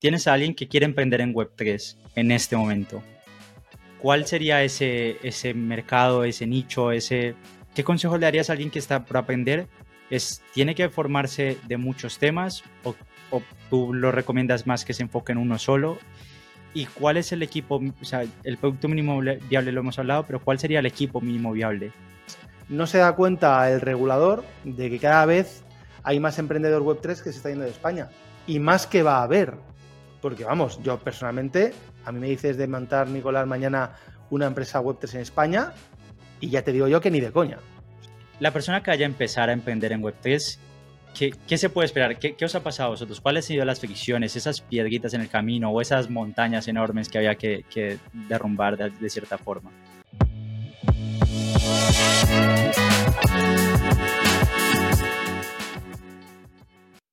tienes a alguien que quiere emprender en Web3 en este momento, ¿cuál sería ese, ese mercado, ese nicho, ese... ¿Qué consejo le darías a alguien que está por aprender? Es, ¿Tiene que formarse de muchos temas o, o tú lo recomiendas más que se enfoque en uno solo? ¿Y cuál es el equipo, o sea, el producto mínimo viable lo hemos hablado, pero cuál sería el equipo mínimo viable? No se da cuenta el regulador de que cada vez hay más emprendedor Web3 que se está yendo de España. Y más que va a haber. Porque vamos, yo personalmente, a mí me dices de montar, Nicolás, mañana una empresa Web3 en España y ya te digo yo que ni de coña. La persona que vaya a empezar a emprender en Web3 ¿Qué, se puede esperar? ¿Qué, os ha pasado a vosotros? ¿Cuáles han sido las fricciones, esas piedritas en el camino o esas montañas enormes que había que, derrumbar de cierta forma?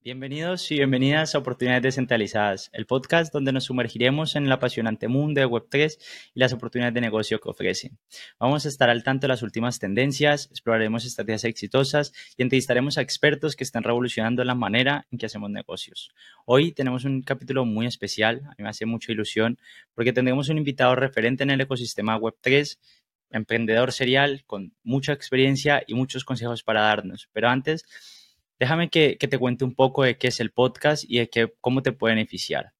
Bienvenidos y bienvenidas a Oportunidades Descentralizadas, el podcast donde nos sumergiremos en el apasionante mundo de Web3 y las oportunidades de negocio que ofrece. Vamos a estar al tanto de las últimas tendencias, exploraremos estrategias exitosas y entrevistaremos a expertos que están revolucionando la manera en que hacemos negocios. Hoy tenemos un capítulo muy especial, a mí me hace mucha ilusión, porque tendremos un invitado referente en el ecosistema Web3 emprendedor serial con mucha experiencia y muchos consejos para darnos. Pero antes, Déjame que, te cuente un poco de qué es el podcast y de qué, cómo te puede beneficiar.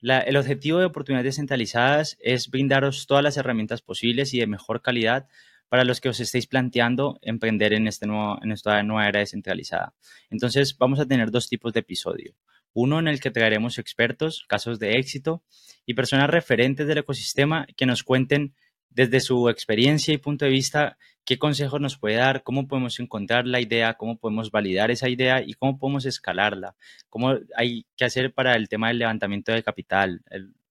el objetivo de oportunidades descentralizadas es brindaros todas las herramientas posibles y de mejor calidad para los que os estéis planteando emprender en, este en esta nueva era descentralizada. Entonces, vamos a tener dos tipos de episodio. Uno en el que traeremos expertos, casos de éxito y personas referentes del ecosistema que nos cuenten desde su experiencia y punto de vista qué consejos nos puede dar, cómo podemos encontrar la idea, cómo podemos validar esa idea y cómo podemos escalarla, cómo hay que hacer para el tema del levantamiento de capital,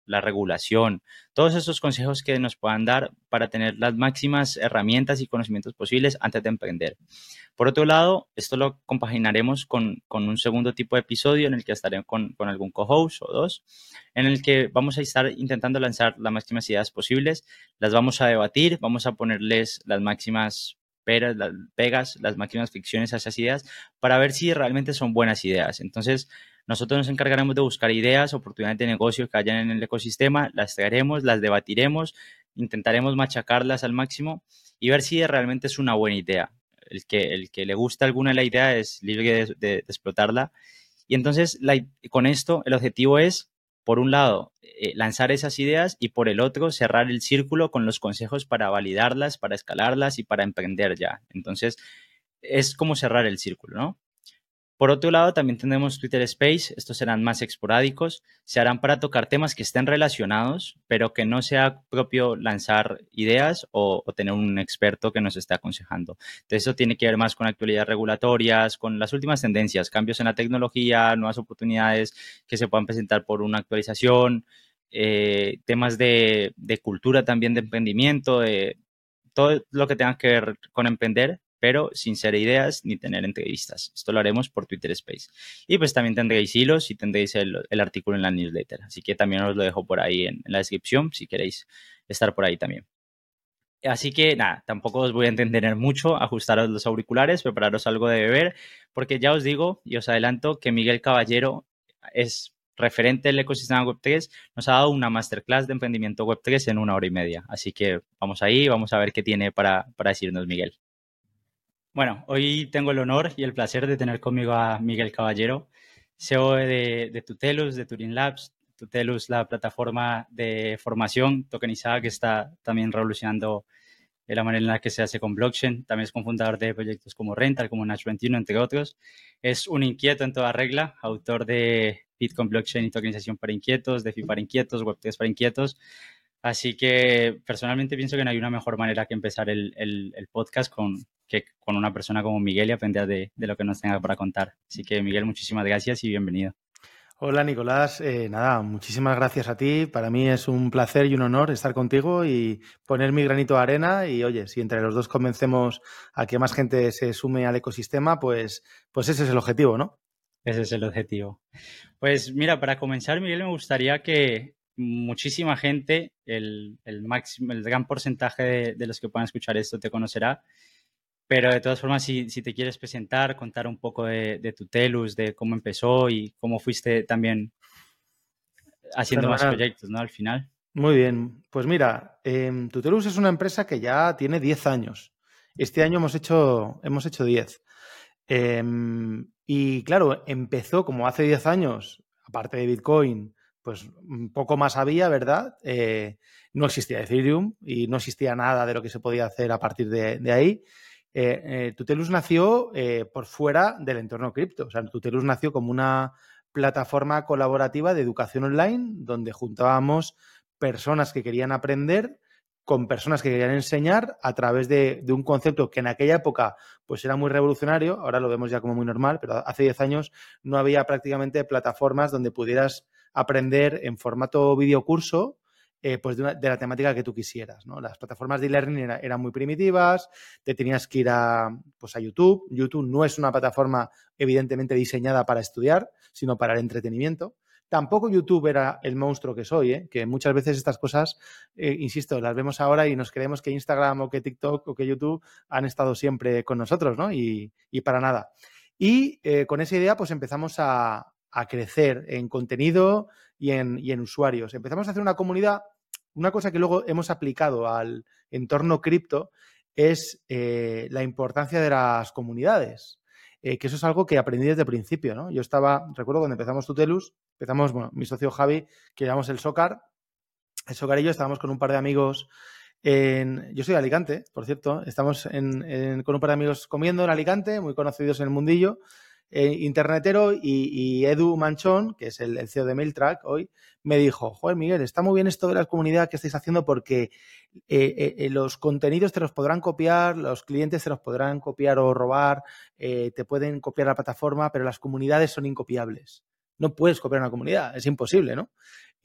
la regulación, todos esos consejos que nos puedan dar para tener las máximas herramientas y conocimientos posibles antes de emprender. Por otro lado, esto lo compaginaremos con, un segundo tipo de episodio en el que estaré con, con algún co-host o dos, en el que vamos a estar intentando lanzar las máximas ideas posibles, las vamos a debatir, vamos a ponerles las máximas peras, las pegas, las máximas ficciones a esas ideas para ver si realmente son buenas ideas. Entonces, nosotros nos encargaremos de buscar ideas, oportunidades de negocio que hayan en el ecosistema, las traeremos, las debatiremos, intentaremos machacarlas al máximo y ver si realmente es una buena idea el que, el que le gusta alguna la idea es libre de, explotarla. Y entonces, con esto, el objetivo es, por un lado, eh, lanzar esas ideas y por el otro, cerrar el círculo con los consejos para validarlas, para escalarlas y para emprender ya. Entonces, es como cerrar el círculo, ¿no? Por otro lado, también tenemos Twitter Space, estos serán más esporádicos, se harán para tocar temas que estén relacionados, pero que no sea propio lanzar ideas o, tener un experto que nos esté aconsejando. Entonces, eso tiene que ver más con actualidades regulatorias, con las últimas tendencias, cambios en la tecnología, nuevas oportunidades que se puedan presentar por una actualización, eh, temas de, de cultura también de emprendimiento, de todo lo que tenga que ver con emprender, pero sin ser ideas ni tener entrevistas. Esto lo haremos por Twitter Space. Y pues también tendréis hilos y tendréis el, artículo en la newsletter. Así que también os lo dejo por ahí en, la descripción si queréis estar por ahí también. Así que nada, tampoco os voy a entender mucho, ajustaros los auriculares, prepararos algo de beber, porque ya os digo y os adelanto que Miguel Caballero es referente del ecosistema Web3, nos ha dado una masterclass de emprendimiento Web3 en una hora y media. Así que vamos ahí, vamos a ver qué tiene para, para decirnos Miguel. Bueno, hoy tengo el honor y el placer de tener conmigo a Miguel Caballero, CEO de, Tutelus, de Turing Labs. Tutelus, la plataforma de formación tokenizada que está también revolucionando la manera en la que se hace con blockchain. También es cofundador de proyectos como Rental, como Nash 21, entre otros. Es un inquieto en toda regla, autor de Bitcoin Blockchain y tokenización para inquietos, DeFi para inquietos, Web3 para inquietos. Así que personalmente pienso que no hay una mejor manera que empezar el, el, podcast con, que con una persona como Miguel y aprender de, de, lo que nos tenga para contar. Así que Miguel, muchísimas gracias y bienvenido. Hola Nicolás, eh, nada, muchísimas gracias a ti. Para mí es un placer y un honor estar contigo y poner mi granito de arena. Y oye, si entre los dos convencemos a que más gente se sume al ecosistema, pues, pues ese es el objetivo, ¿no? Ese es el objetivo. Pues mira, para comenzar, Miguel, me gustaría que muchísima gente, el, el, máximo, el gran porcentaje de, los que puedan escuchar esto te conocerá. Pero de todas formas, si, si te quieres presentar, contar un poco de, tu Telus, de cómo empezó y cómo fuiste también haciendo más proyectos, ¿no? Al final. Muy bien. Pues mira, em, Tutelus es una empresa que ya tiene 10 años. Este año hemos hecho, hemos hecho 10. Em, y claro, empezó como hace 10 años, aparte de Bitcoin, pues poco más había, ¿verdad? Eh, no existía Ethereum y no existía nada de lo que se podía hacer a partir de, ahí. Eh, eh, Tutelus nació por fuera del entorno cripto. O sea, Tutelus nació como una plataforma colaborativa de educación online donde juntábamos personas que querían aprender con personas que querían enseñar a través de, un concepto que en aquella época pues era muy revolucionario, ahora lo vemos ya como muy normal, pero hace 10 años no había prácticamente plataformas donde pudieras aprender en formato videocurso eh, pues de, la temática que tú quisieras. ¿no? Las plataformas de e-learning eran muy primitivas, te tenías que ir a, pues a YouTube. YouTube no es una plataforma evidentemente diseñada para estudiar, sino para el entretenimiento. Tampoco YouTube era el monstruo que soy, ¿eh? que muchas veces estas cosas, eh, insisto, las vemos ahora y nos creemos que Instagram o que TikTok o que YouTube han estado siempre con nosotros, ¿no? Y, para nada. Y eh, con esa idea, pues empezamos a, crecer en contenido y en, en usuarios. Empezamos a hacer una comunidad. Una cosa que luego hemos aplicado al entorno cripto es la importancia de las comunidades. Eh, que eso es algo que aprendí desde el principio, ¿no? Yo estaba, recuerdo cuando empezamos Tutelus, empezamos, bueno, mi socio Javi, que llevamos el Socar, el Socar y yo estábamos con un par de amigos en, yo soy de Alicante, por cierto, estamos con un par de amigos comiendo en Alicante, muy conocidos en el mundillo, eh, internetero y, Edu Manchón, que es el, CEO de Mailtrack hoy, me dijo, joder Miguel, está muy bien esto de la comunidad que estáis haciendo porque eh, los contenidos te los podrán copiar, los clientes te los podrán copiar o robar, te pueden copiar la plataforma, pero las comunidades son incopiables. No puedes copiar una comunidad, es imposible, ¿no?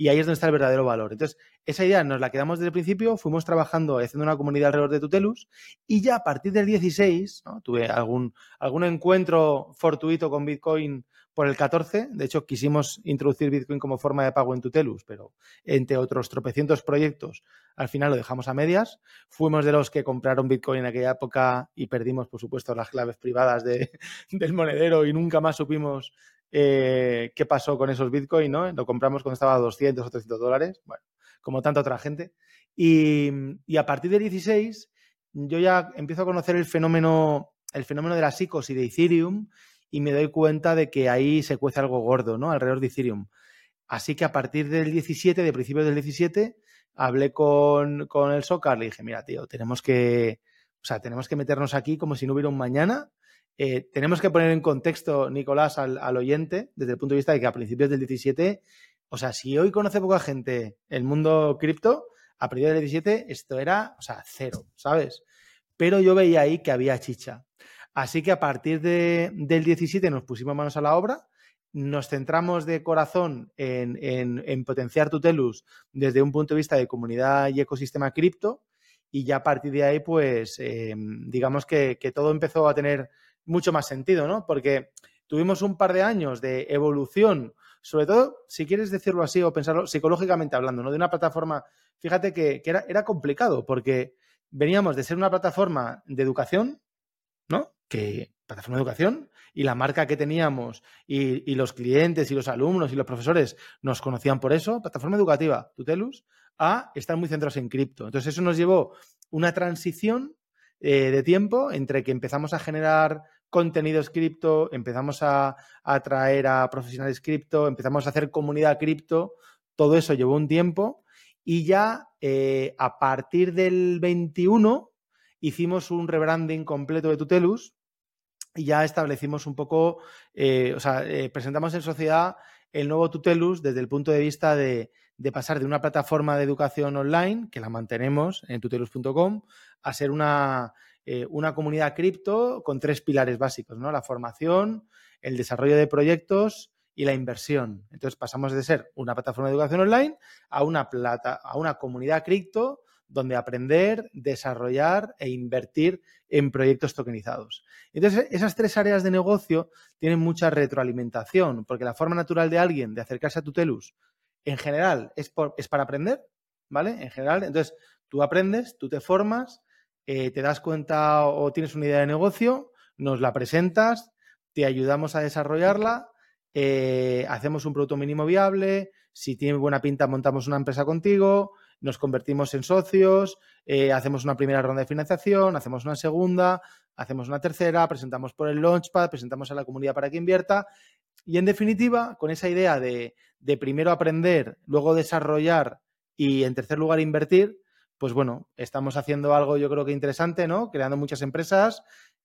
Y ahí es donde está el verdadero valor. Entonces, esa idea nos la quedamos desde el principio, fuimos trabajando, haciendo una comunidad alrededor de Tutelus, y ya a partir del 16, tuve algún, algún encuentro fortuito con Bitcoin por el 14. De hecho, quisimos introducir Bitcoin como forma de pago en Tutelus, pero entre otros tropecientos proyectos, al final lo dejamos a medias. Fuimos de los que compraron Bitcoin en aquella época y perdimos, por supuesto, las claves privadas de, del monedero y nunca más supimos eh, qué pasó con esos Bitcoin, ¿no? Lo compramos cuando estaba a 200 o 300 dólares, bueno, como tanta otra gente. Y, a partir del 16 yo ya empiezo a conocer el fenómeno, el fenómeno de las ICOs y de Ethereum y me doy cuenta de que ahí se cuece algo gordo, ¿no? Alrededor de Ethereum. Así que a partir del 17, de principios del 17, hablé con, con el Socar, le dije, mira, tío, tenemos que, o sea, tenemos que meternos aquí como si no hubiera un mañana eh, tenemos que poner en contexto, Nicolás, al, oyente, desde el punto de vista de que a principios del 17, o sea, si hoy conoce poca gente el mundo cripto, a principios del 17 esto era, o sea, cero, ¿sabes? Pero yo veía ahí que había chicha. Así que a partir del 17 nos pusimos manos a la obra, nos centramos de corazón en, potenciar Tutelus desde un punto de vista de comunidad y ecosistema cripto y ya a partir de ahí, pues, eh, digamos que, todo empezó a tener mucho más sentido, ¿no? Porque tuvimos un par de años de evolución, sobre todo, si quieres decirlo así o pensarlo psicológicamente hablando, ¿no? De una plataforma, fíjate que, era, era, complicado porque veníamos de ser una plataforma de educación, ¿no? Que plataforma de educación y la marca que teníamos y, y, los clientes y los alumnos y los profesores nos conocían por eso, plataforma educativa, Tutelus, a estar muy centrados en cripto. Entonces eso nos llevó una transición eh, de tiempo entre que empezamos a generar contenidos cripto, empezamos a atraer a profesionales cripto, empezamos a hacer comunidad cripto, todo eso llevó un tiempo y ya eh, a partir del 21 hicimos un rebranding completo de Tutelus y ya establecimos un poco, eh, o sea, presentamos en sociedad el nuevo Tutelus desde el punto de vista de, de pasar de una plataforma de educación online, que la mantenemos en tutelus.com, a ser una, eh, una comunidad cripto con tres pilares básicos, ¿no? La formación, el desarrollo de proyectos y la inversión. Entonces pasamos de ser una plataforma de educación online a una, plata, a una comunidad cripto donde aprender, desarrollar e invertir en proyectos tokenizados. Entonces, esas tres áreas de negocio tienen mucha retroalimentación, porque la forma natural de alguien de acercarse a Tutelus en general es, es para aprender, ¿vale? En general, entonces tú aprendes, tú te formas, eh, te das cuenta o tienes una idea de negocio, nos la presentas, te ayudamos a desarrollarla, eh, hacemos un producto mínimo viable, si tiene buena pinta, montamos una empresa contigo, nos convertimos en socios, eh, hacemos una primera ronda de financiación, hacemos una segunda, hacemos una tercera, presentamos por el Launchpad, presentamos a la comunidad para que invierta. Y en definitiva, con esa idea de, de primero aprender, luego desarrollar y en tercer lugar invertir, pues bueno, estamos haciendo algo yo creo que interesante, ¿no? Creando muchas empresas,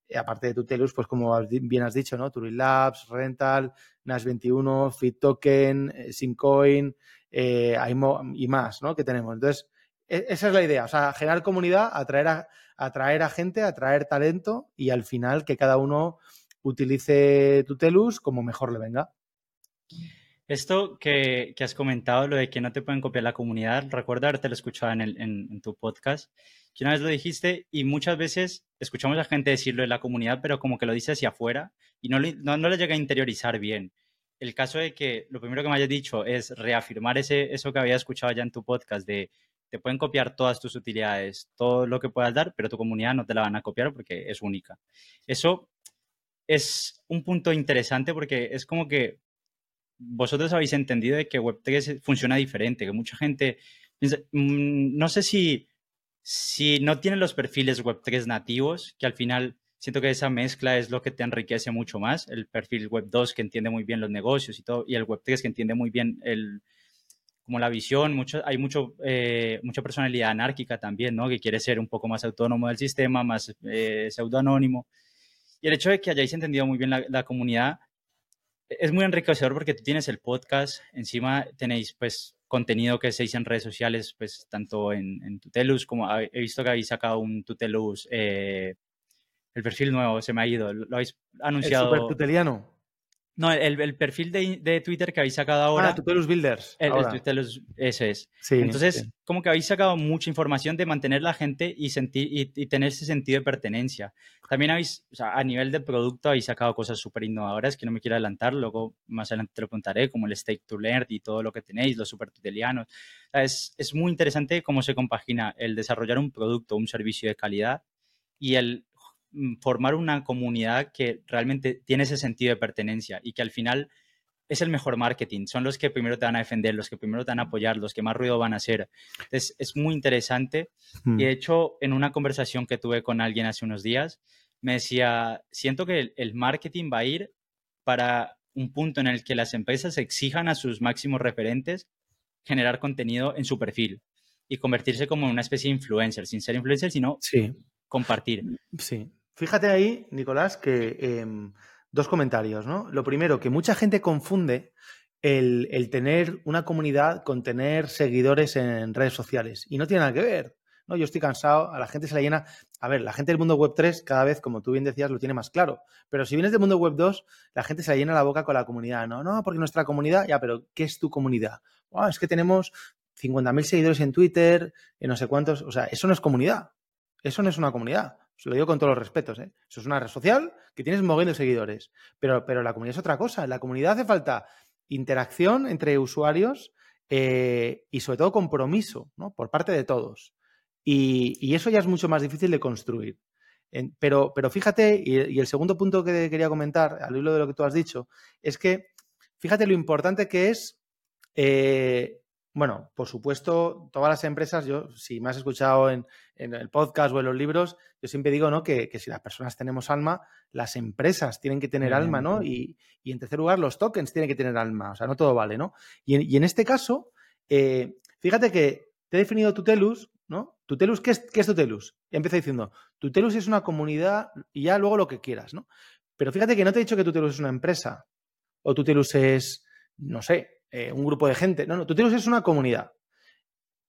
eh, aparte de Tutelus, pues como bien has dicho, ¿no? Turing Labs, Rental, Nash21, Fit Token, eh, Simcoin eh, y más, ¿no? Que tenemos. Entonces, e, esa es la idea, o sea, generar comunidad, atraer a, atraer a gente, atraer talento y al final que cada uno utilice Tutelus como mejor le venga. Esto que, has comentado, lo de que no te pueden copiar la comunidad, recuerdo haberte lo escuchado en, en, tu podcast, que una vez lo dijiste y muchas veces escuchamos a gente decirlo en la comunidad, pero como que lo dice hacia afuera y no, no, no le llega a interiorizar bien. El caso de que lo primero que me hayas dicho es reafirmar ese, eso que había escuchado ya en tu podcast de te pueden copiar todas tus utilidades, todo lo que puedas dar, pero tu comunidad no te la van a copiar porque es única. Eso es un punto interesante porque es como que vosotros habéis entendido de que Web3 funciona diferente, que mucha gente mm, no sé si, si no tienen los perfiles Web3 nativos, que al final siento que esa mezcla es lo que te enriquece mucho más, el perfil Web2 que entiende muy bien los negocios y todo, y el Web3 que entiende muy bien el, como la visión, mucho, hay mucho, eh, mucha personalidad anárquica también, ¿no? Que quiere ser un poco más autónomo del sistema, más eh, pseudoanónimo. Y el hecho de que hayáis entendido muy bien la, la comunidad es muy enriquecedor porque tú tienes el podcast, encima tenéis pues contenido que se dice en redes sociales, pues tanto en, en Tutelus como he visto que habéis sacado un Tutelus, eh, el perfil nuevo se me ha ido, lo habéis anunciado. El super tuteliano. No, el, perfil de, Twitter que habéis sacado ahora. Ah, Tutelus Builders. El, Tutelus, ese es. Entonces, como que habéis sacado mucha información de mantener la gente y, sentir, y, tener ese sentido de pertenencia. También habéis, o sea, a nivel de producto, habéis sacado cosas súper innovadoras que no me quiero adelantar, luego más adelante te lo contaré, como el Stake to Learn y todo lo que tenéis, los super tutelianos. es, es muy interesante cómo se compagina el desarrollar un producto, un servicio de calidad y el formar una comunidad que realmente tiene ese sentido de pertenencia y que al final es el mejor marketing. Son los que primero te van a defender, los que primero te van a apoyar, los que más ruido van a hacer. Entonces, es muy interesante. Y mm. de hecho, en una conversación que tuve con alguien hace unos días, me decía, siento que el, marketing va a ir para un punto en el que las empresas exijan a sus máximos referentes generar contenido en su perfil y convertirse como en una especie de influencer, sin ser influencer, sino compartir. Sí. Fíjate ahí, Nicolás, que em, dos comentarios, ¿no? Lo primero, que mucha gente confunde el, tener una comunidad con tener seguidores en redes sociales. Y no tiene nada que ver. ¿no? Yo estoy cansado, a la gente se la llena. A ver, la gente del mundo web 3 cada vez, como tú bien decías, lo tiene más claro. Pero si vienes del mundo web 2, la gente se la llena la boca con la comunidad. No, no, porque nuestra comunidad, ya, pero ¿qué es tu comunidad? es que tenemos 50.000 seguidores en Twitter, y no sé cuántos. O sea, eso no es comunidad. Eso no es una comunidad. Se lo digo con todos los respetos. ¿eh? Eso es una red social que tienes moviendo de seguidores. Pero, pero la comunidad es otra cosa. En la comunidad hace falta interacción entre usuarios eh, y sobre todo compromiso ¿no? por parte de todos. Y, eso ya es mucho más difícil de construir. pero, pero fíjate, y, el segundo punto que quería comentar, al hilo de lo que tú has dicho, es que fíjate lo importante que es eh, bueno, por supuesto, todas las empresas, yo, si me has escuchado en, el podcast o en los libros, yo siempre digo, ¿no? Que, si las personas tenemos alma, las empresas tienen que tener alma, ¿no? Y, en tercer lugar, los tokens tienen que tener alma. O sea, no todo vale, ¿no? Y en, este caso, eh, fíjate que te he definido Tutelus, ¿no? Tutelus, ¿qué es, qué es Tutelus? Empecé diciendo, Tutelus es una comunidad y ya luego lo que quieras, ¿no? Pero fíjate que no te he dicho que Tutelus es una empresa o Tutelus es, no sé, eh, un grupo de gente. No, no, Tutelus es una comunidad.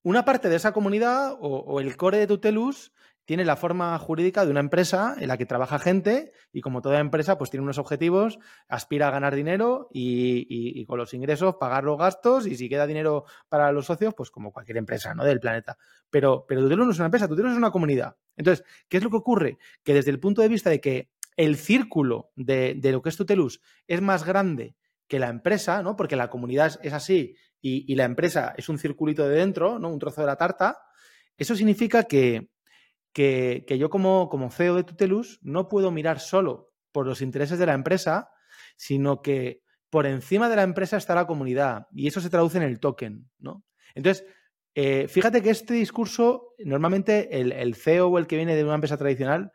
Una parte de esa comunidad o, el core de Tutelus tiene la forma jurídica de una empresa en la que trabaja gente y como toda empresa pues tiene unos objetivos, aspira a ganar dinero y, con los ingresos pagar los gastos y si queda dinero para los socios pues como cualquier empresa ¿no? del planeta. Pero, pero Tutelus no es una empresa, Tutelus es una comunidad. Entonces, ¿qué es lo que ocurre? Que desde el punto de vista de que el círculo de, de lo que es Tutelus es más grande que la empresa, ¿no? Porque la comunidad es así y, la empresa es un circulito de dentro, ¿no? Un trozo de la tarta. Eso significa que, que, yo como, como CEO de Tutelus no puedo mirar solo por los intereses de la empresa, sino que por encima de la empresa está la comunidad y eso se traduce en el token, ¿no? Entonces, eh, fíjate que este discurso, normalmente el, CEO o el que viene de una empresa tradicional,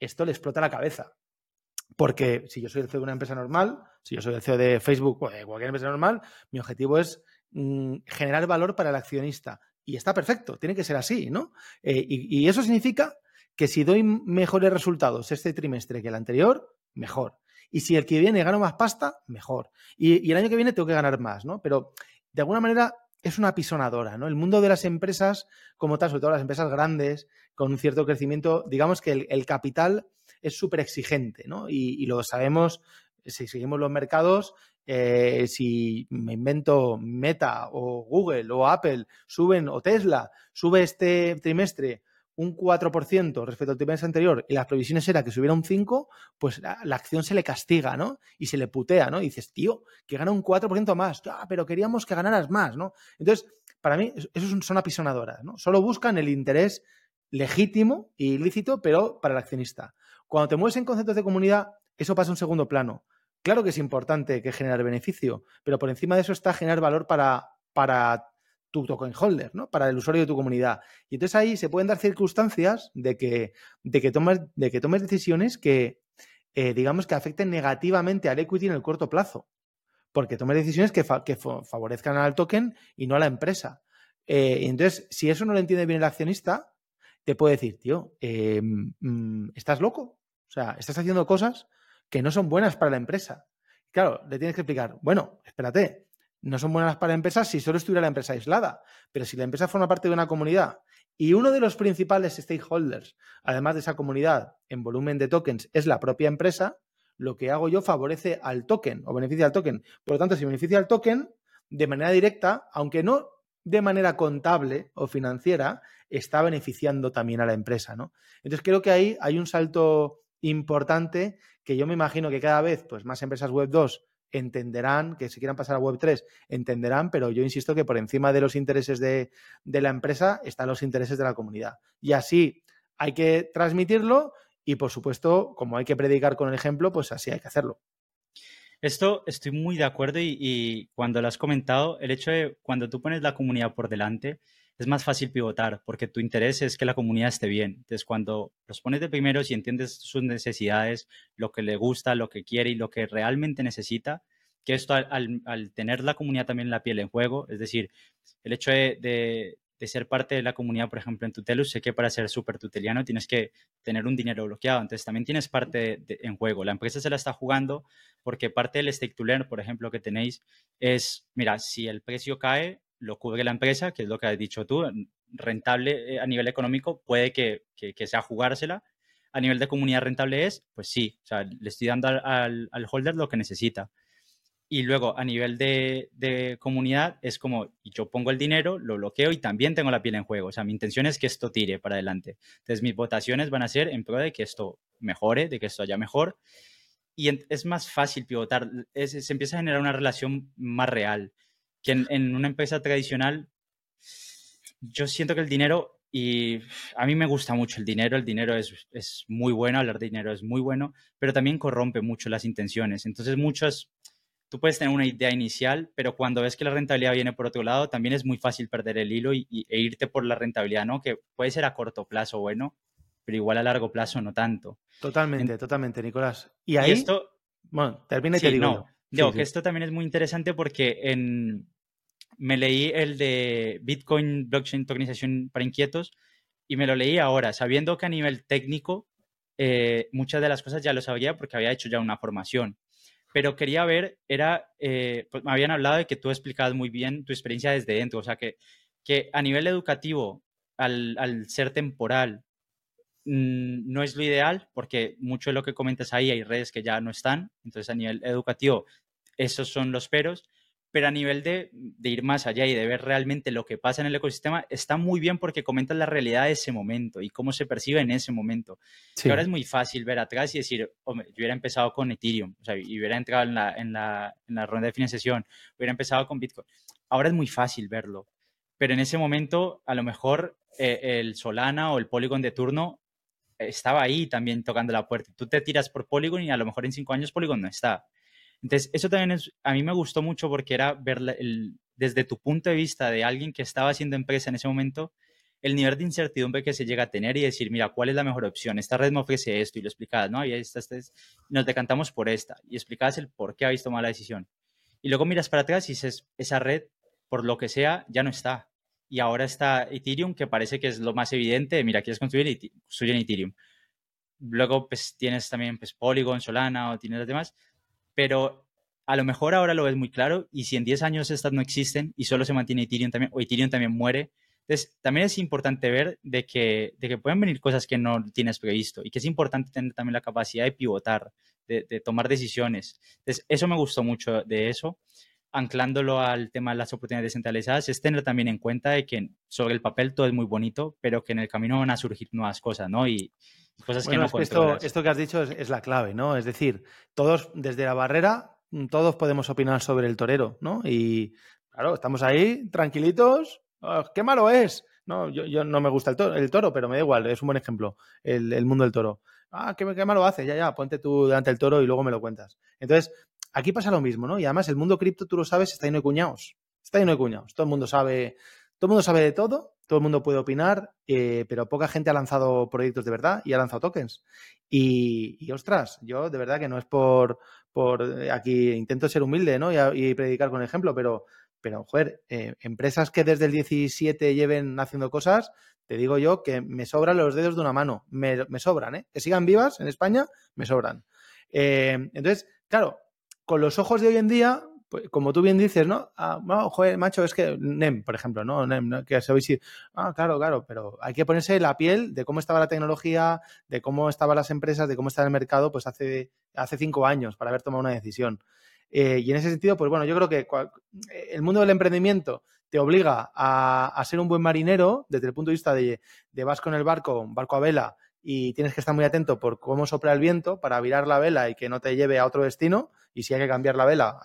esto le explota la cabeza. Porque si yo soy el CEO de una empresa normal, si yo soy el CEO de Facebook o de cualquier empresa normal, mi objetivo es mm, generar valor para el accionista. Y está perfecto, tiene que ser así, ¿no? Eh, y, eso significa que si doy mejores resultados este trimestre que el anterior, mejor. Y si el que viene gano más pasta, mejor. Y, el año que viene tengo que ganar más, ¿no? Pero de alguna manera es una pisonadora, ¿no? El mundo de las empresas, como tal, sobre todo las empresas grandes, con un cierto crecimiento, digamos que el, capital es súper exigente, ¿no? Y, lo sabemos, si seguimos los mercados, eh, si me invento Meta o Google o Apple suben o Tesla sube este trimestre un 4% respecto al trimestre anterior y las previsiones era que subiera un 5%, pues la, acción se le castiga, ¿no? Y se le putea, ¿no? Y dices, tío, que gana un 4% más, ah, pero queríamos que ganaras más, ¿no? Entonces, para mí, eso son apisonadoras, ¿no? Solo buscan el interés legítimo e ilícito, pero para el accionista. Cuando te mueves en conceptos de comunidad, eso pasa a un segundo plano. Claro que es importante que generar beneficio, pero por encima de eso está generar valor para, para tu token holder, ¿no? Para el usuario de tu comunidad. Y entonces ahí se pueden dar circunstancias de que, de que, tomes, de que tomes decisiones que, eh, digamos, que afecten negativamente al equity en el corto plazo. Porque tomes decisiones que, favorezcan al token y no a la empresa. Eh, y entonces, si eso no lo entiende bien el accionista, te puede decir, tío, eh, mm, ¿estás loco? O sea, estás haciendo cosas que no son buenas para la empresa. Claro, le tienes que explicar, bueno, espérate, no son buenas para empresas si solo estuviera la empresa aislada, pero si la empresa forma parte de una comunidad y uno de los principales stakeholders, además de esa comunidad en volumen de tokens, es la propia empresa, lo que hago yo favorece al token o beneficia al token. Por lo tanto, si beneficia al token, de manera directa, aunque no de manera contable o financiera, está beneficiando también a la empresa, ¿no? Entonces creo que ahí hay un salto importante que yo me imagino que cada vez pues, más empresas web 2 entenderán, que si quieran pasar a Web3, entenderán, pero yo insisto que por encima de los intereses de, la empresa están los intereses de la comunidad. Y así hay que transmitirlo y, por supuesto, como hay que predicar con el ejemplo, pues así hay que hacerlo. Esto estoy muy de acuerdo y, cuando lo has comentado, el hecho de cuando tú pones la comunidad por delante, es más fácil pivotar porque tu interés es que la comunidad esté bien. Entonces, cuando los pones de primeros y entiendes sus necesidades, lo que le gusta, lo que quiere y lo que realmente necesita, que esto al, tener la comunidad también la piel en juego, es decir, el hecho de, ser parte de la comunidad, por ejemplo, en Tutelus, sé que para ser súper tuteliano tienes que tener un dinero bloqueado, entonces también tienes parte en juego. La empresa se la está jugando porque parte del stake to learn, por ejemplo, que tenéis es, mira, si el precio cae, lo cubre la empresa, que es lo que has dicho tú, rentable eh, a nivel económico, puede que, sea jugársela. A nivel de comunidad rentable es, pues sí, o sea, le estoy dando al, holder lo que necesita. Y luego a nivel de, comunidad es como, yo pongo el dinero, lo bloqueo y también tengo la piel en juego. O sea, mi intención es que esto tire para adelante. Entonces mis votaciones van a ser en pro de que esto mejore, de que esto haya mejor. Y es más fácil pivotar, se empieza a generar una relación más real que en, una empresa tradicional, yo siento que el dinero, y a mí me gusta mucho el dinero, el dinero es, es muy bueno, hablar de dinero es muy bueno, pero también corrompe mucho las intenciones. Entonces muchos, tú puedes tener una idea inicial, pero cuando ves que la rentabilidad viene por otro lado, también es muy fácil perder el hilo y, e irte por la rentabilidad, ¿no? Que puede ser a corto plazo bueno, pero igual a largo plazo no tanto. Totalmente, totalmente, Nicolás. Y ahí, esto, bueno, termina y te digo. No, digo que esto también es muy interesante porque en, me leí el de Bitcoin Blockchain Tokenización para Inquietos y me lo leí ahora, sabiendo que a nivel técnico eh, muchas de las cosas ya lo sabía porque había hecho ya una formación. Pero quería ver, era, eh, pues me habían hablado de que tú explicabas muy bien tu experiencia desde dentro, o sea, que, que a nivel educativo, al, al ser temporal, mm, no es lo ideal porque mucho de lo que comentas ahí hay redes que ya no están, entonces a nivel educativo esos son los peros, pero a nivel de, ir más allá y de ver realmente lo que pasa en el ecosistema, está muy bien porque comentas la realidad de ese momento y cómo se percibe en ese momento. ahora es muy fácil ver atrás y decir, hombre, yo hubiera empezado con Ethereum, o sea, y hubiera entrado en la, en, la, en la ronda de financiación, hubiera empezado con Bitcoin. Ahora es muy fácil verlo, pero en ese momento a lo mejor eh, el Solana o el Polygon de turno estaba ahí también tocando la puerta. Tú te tiras por Polygon y a lo mejor en cinco años Polygon no está. Entonces, eso también es, a mí me gustó mucho porque era ver desde tu punto de vista de alguien que estaba haciendo empresa en ese momento, el nivel de incertidumbre que se llega a tener y decir, mira, ¿cuál es la mejor opción? Esta red me ofrece esto y lo explicabas, ¿no? Y esta, nos decantamos por esta y explicabas el por qué habéis tomado la decisión. Y luego miras para atrás y dices, esa red, por lo que sea, ya no está. Y ahora está Ethereum, que parece que es lo más evidente. Mira, quieres construir construyen Ethereum. Luego, pues tienes también pues, Polygon, Solana o tienes las demás. Pero a lo mejor ahora lo ves muy claro. Y si en 10 años estas no existen y solo se mantiene Ethereum también, o Ethereum también muere, entonces, también es importante ver de que, de que pueden venir cosas que no tienes previsto y que es importante tener también la capacidad de pivotar, de, de tomar decisiones. Entonces, eso me gustó mucho de eso. Anclándolo al tema de las oportunidades descentralizadas, es tener también en cuenta de que sobre el papel todo es muy bonito, pero que en el camino van a surgir nuevas cosas, ¿no? Y, cosas que no esto, esto que has dicho es, es la clave, ¿no? Es decir, todos desde la barrera, todos podemos opinar sobre el torero, ¿no? Y claro, estamos ahí tranquilitos, Ah, qué malo es. No, yo, no me gusta el toro, el toro, pero me da igual, es un buen ejemplo, el, mundo del toro. Ah, qué, qué, malo hace, ya, ya, ponte tú delante del toro y luego me lo cuentas. Entonces, aquí pasa lo mismo, ¿no? Y además el mundo cripto, tú lo sabes, está lleno de cuñados. Está lleno de cuñados. Todo el mundo sabe, todo el mundo sabe de todo, todo el mundo puede opinar, eh, pero poca gente ha lanzado proyectos de verdad y ha lanzado tokens. Y, ostras, yo de verdad que no es por, por eh, aquí intento ser humilde, ¿no? Y, predicar con ejemplo, pero pero, joder, eh, empresas que desde el 17 lleven haciendo cosas, te digo yo que me sobran los dedos de una mano. Me, sobran, ¿eh? Que sigan vivas en España, me sobran. Entonces, claro, con los ojos de hoy en día, pues, como tú bien dices, ¿no? Ah, joder, macho, es que NEM, por ejemplo, ¿no? NEM, que sabéis si. Ah, claro, claro, pero hay que ponerse la piel de cómo estaba la tecnología, de cómo estaban las empresas, de cómo estaba el mercado, pues hace, hace cinco años para haber tomado una decisión. Eh, y en ese sentido, pues bueno, yo creo que el mundo del emprendimiento te obliga a, ser un buen marinero desde el punto de vista de, de vas con el barco, barco a vela, y tienes que estar muy atento por cómo sopla el viento para virar la vela y que no te lleve a otro destino. Y si hay que cambiar la vela,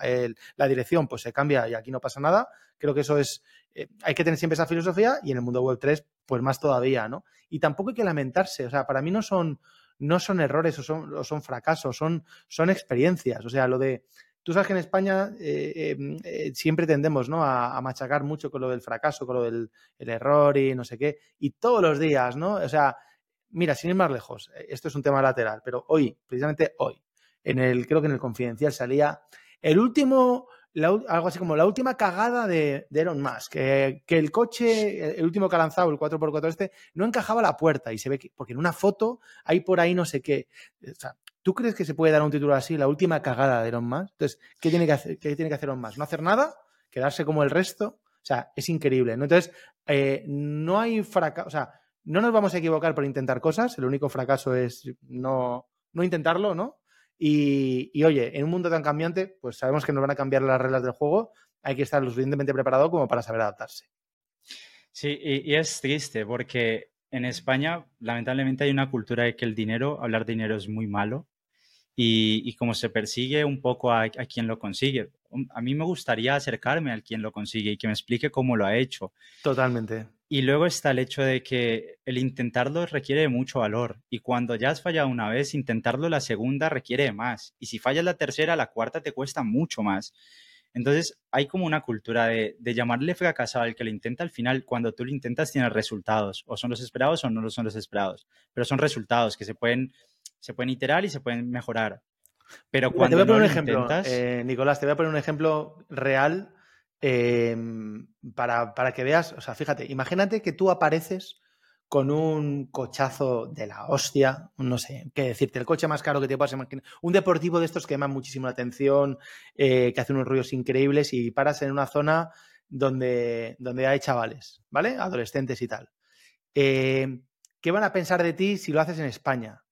la dirección, pues se cambia y aquí no pasa nada. Creo que eso es, eh, hay que tener siempre esa filosofía y en el mundo web 3, pues más todavía, ¿no? Y tampoco hay que lamentarse, o sea, para mí no son, no son errores o son, son fracasos, son, son experiencias. O sea, lo de Tú sabes que en España eh, em, eh, siempre tendemos ¿no? A, machacar mucho con lo del fracaso, con lo del error y no sé qué. Y todos los días, ¿no? O sea, mira, sin ir más lejos, eh, esto es un tema lateral, pero hoy, precisamente hoy, en el, creo que en el confidencial salía el último, algo así como la última cagada de, de Elon Musk, que, que, el coche, el último que ha lanzado, el 4x4 este, no encajaba la puerta y se ve que, porque en una foto hay por ahí no sé qué. O sea, ¿Tú crees que se puede dar un título así, la última cagada de Elon Musk? Entonces, ¿qué tiene que hacer, qué tiene que hacer Elon Musk? ¿No hacer nada? ¿Quedarse como el resto? O sea, es increíble. Entonces, eh, no hay fracaso, o sea, no nos vamos a equivocar por intentar cosas, el único fracaso es no, no intentarlo, ¿no? Y, y, oye, en un mundo tan cambiante, pues sabemos que nos van a cambiar las reglas del juego, hay que estar lo suficientemente preparado como para saber adaptarse. Sí, y, y es triste porque en España, lamentablemente, hay una cultura de que el dinero, hablar de dinero es muy malo y, como se persigue un poco a, quien lo consigue. A mí me gustaría acercarme al quien lo consigue y que me explique cómo lo ha hecho. Totalmente. Y luego está el hecho de que el intentarlo requiere mucho valor y cuando ya has fallado una vez, intentarlo la segunda requiere más. Y si fallas la tercera, la cuarta te cuesta mucho más. Entonces, hay como una cultura de, llamarle fracasado al que lo intenta al final, cuando tú lo intentas, tienes resultados, o son los esperados o no son los esperados, pero son resultados que se pueden, se pueden iterar y se pueden mejorar. Pero cuando te voy a poner un ejemplo, eh, Nicolás, te voy a poner un ejemplo real em, para, para que veas, o sea, fíjate, imagínate que tú apareces con un cochazo de la hostia, no sé, qué decirte, el coche más caro que te puedas imaginar, un deportivo de estos que llaman muchísimo la atención, eh, que hace unos ruidos increíbles y paras en una zona donde, donde hay chavales, ¿vale? Adolescentes y tal. Eh, ¿Qué van a pensar de ti si lo haces en España?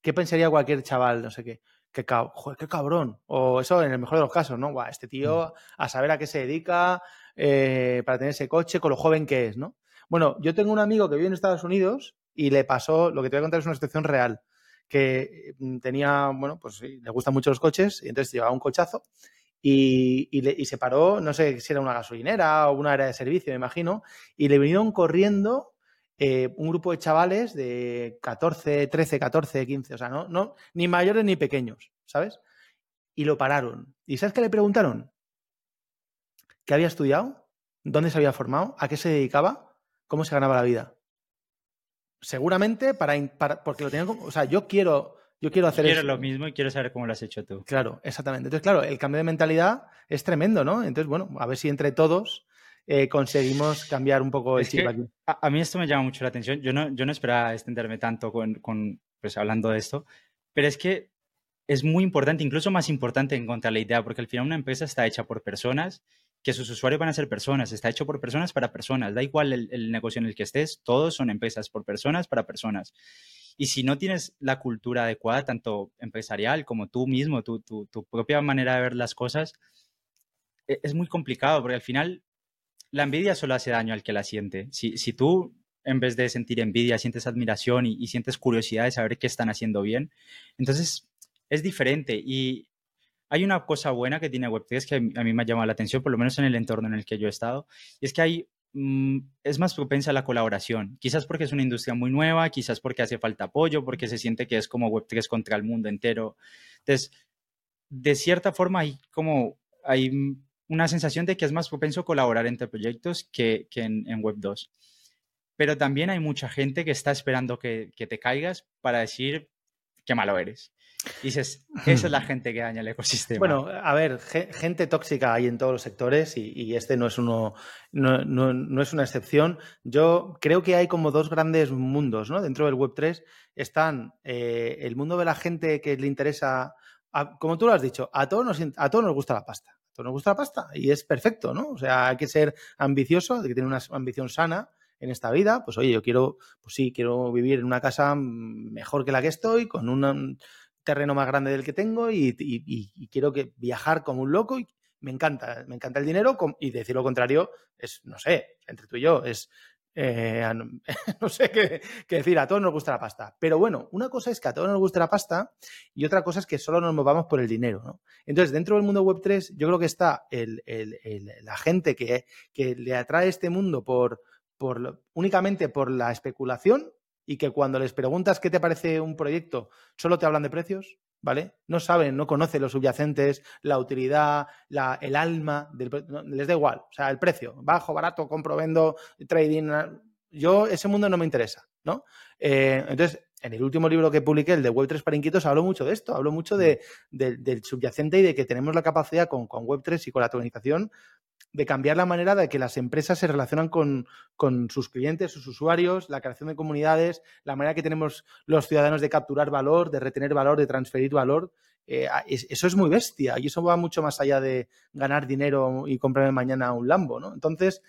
¿Qué pensaría cualquier chaval? No sé qué. Qué, qué cabrón. O eso en el mejor de los casos, ¿no? este tío mm. a saber a qué se dedica eh, para tener ese coche, con lo joven que es, ¿no? Bueno, yo tengo un amigo que vive en Estados Unidos y le pasó, lo que te voy a contar es una situación real, que mm, tenía, bueno, pues le gustan mucho los coches y entonces llevaba un cochazo y, se paró, no sé si era una gasolinera o una área de servicio, me imagino, y le vinieron corriendo eh, un grupo de chavales de 14, 13, 14, 15, o sea, no, no, ni mayores ni pequeños, ¿sabes? y lo pararon. ¿Y sabes qué le preguntaron? ¿Qué había estudiado? ¿Dónde se había formado? ¿A qué se dedicaba? ¿Cómo se ganaba la vida? Seguramente para, porque lo tenían como, o sea, yo quiero yo quiero hacer quiero lo mismo y quiero saber cómo lo has hecho tú. Claro, exactamente. Entonces, claro, el cambio de mentalidad es tremendo, ¿no? Entonces, bueno, a ver si entre todos eh, conseguimos cambiar un poco el chip aquí. A, mí esto me llama mucho la atención. Yo no, yo no esperaba extenderme tanto con, con, pues, hablando de esto, pero es que es muy importante, incluso más importante encontrar la idea, porque al final una empresa está hecha por personas, que sus usuarios van a ser personas, está hecho por personas para personas, da igual el, el negocio en el que estés, todos son empresas por personas para personas. Y si no tienes la cultura adecuada, tanto empresarial como tú mismo, tu, tu, tu propia manera de ver las cosas, e, es muy complicado, porque al final la envidia solo hace daño al que la siente. Si, si tú, en vez de sentir envidia, sientes admiración y, sientes curiosidad de saber qué están haciendo bien, entonces es diferente. Y hay una cosa buena que tiene Web3 que a mí me ha llamado la atención, por lo menos en el entorno en el que yo he estado, y es que hay Mm, es más propensa a la colaboración. Quizás porque es una industria muy nueva, quizás porque hace falta apoyo, porque se siente que es como Web3 contra el mundo entero. Entonces, de cierta forma hay como hay una sensación de que es más propenso colaborar entre proyectos que, en, Web2. Pero también hay mucha gente que está esperando que, que te caigas para decir qué malo eres. Y dices, esa es la gente que daña el ecosistema. Bueno, a ver, gente tóxica hay en todos los sectores y, este no es, uno, no, no, es una excepción. Yo creo que hay como dos grandes mundos, ¿no? Dentro del Web3 están eh, el mundo de la gente que le interesa, como tú lo has dicho, a todos, nos, a todos nos gusta la pasta. Todos nos gusta la pasta y es perfecto, ¿no? O sea, hay que ser ambicioso, hay que tener una ambición sana en esta vida. Pues oye, yo quiero, pues sí, quiero vivir en una casa mejor que la que estoy, con una terreno más grande del que tengo y, quiero que viajar como un loco y me encanta, me encanta el dinero y decir lo contrario es, no sé, entre tú y yo, es, eh, no sé qué, decir, a todos nos gusta la pasta. Pero bueno, una cosa es que a todos nos gusta la pasta y otra cosa es que solo nos movamos por el dinero. ¿no? Entonces, dentro del mundo Web3, yo creo que está la gente que, que, le atrae este mundo por, por, únicamente por la especulación y que cuando les preguntas qué te parece un proyecto, solo te hablan de precios, ¿vale? No saben, no conocen los subyacentes, la utilidad, la, el alma, del, les da igual. O sea, el precio, bajo, barato, compro, vendo, trading. Yo, ese mundo no me interesa, ¿no? Eh, entonces, en el último libro que publiqué, el de Web3 para inquietos, hablo mucho de esto, hablo mucho de, del subyacente y de que tenemos la capacidad con, con Web3 y con la tokenización de cambiar la manera de que las empresas se relacionan con, sus clientes, sus usuarios, la creación de comunidades, la manera que tenemos los ciudadanos de capturar valor, de retener valor, de transferir valor. Eh, eso es muy bestia y eso va mucho más allá de ganar dinero y comprarme mañana un Lambo, ¿no? Entonces,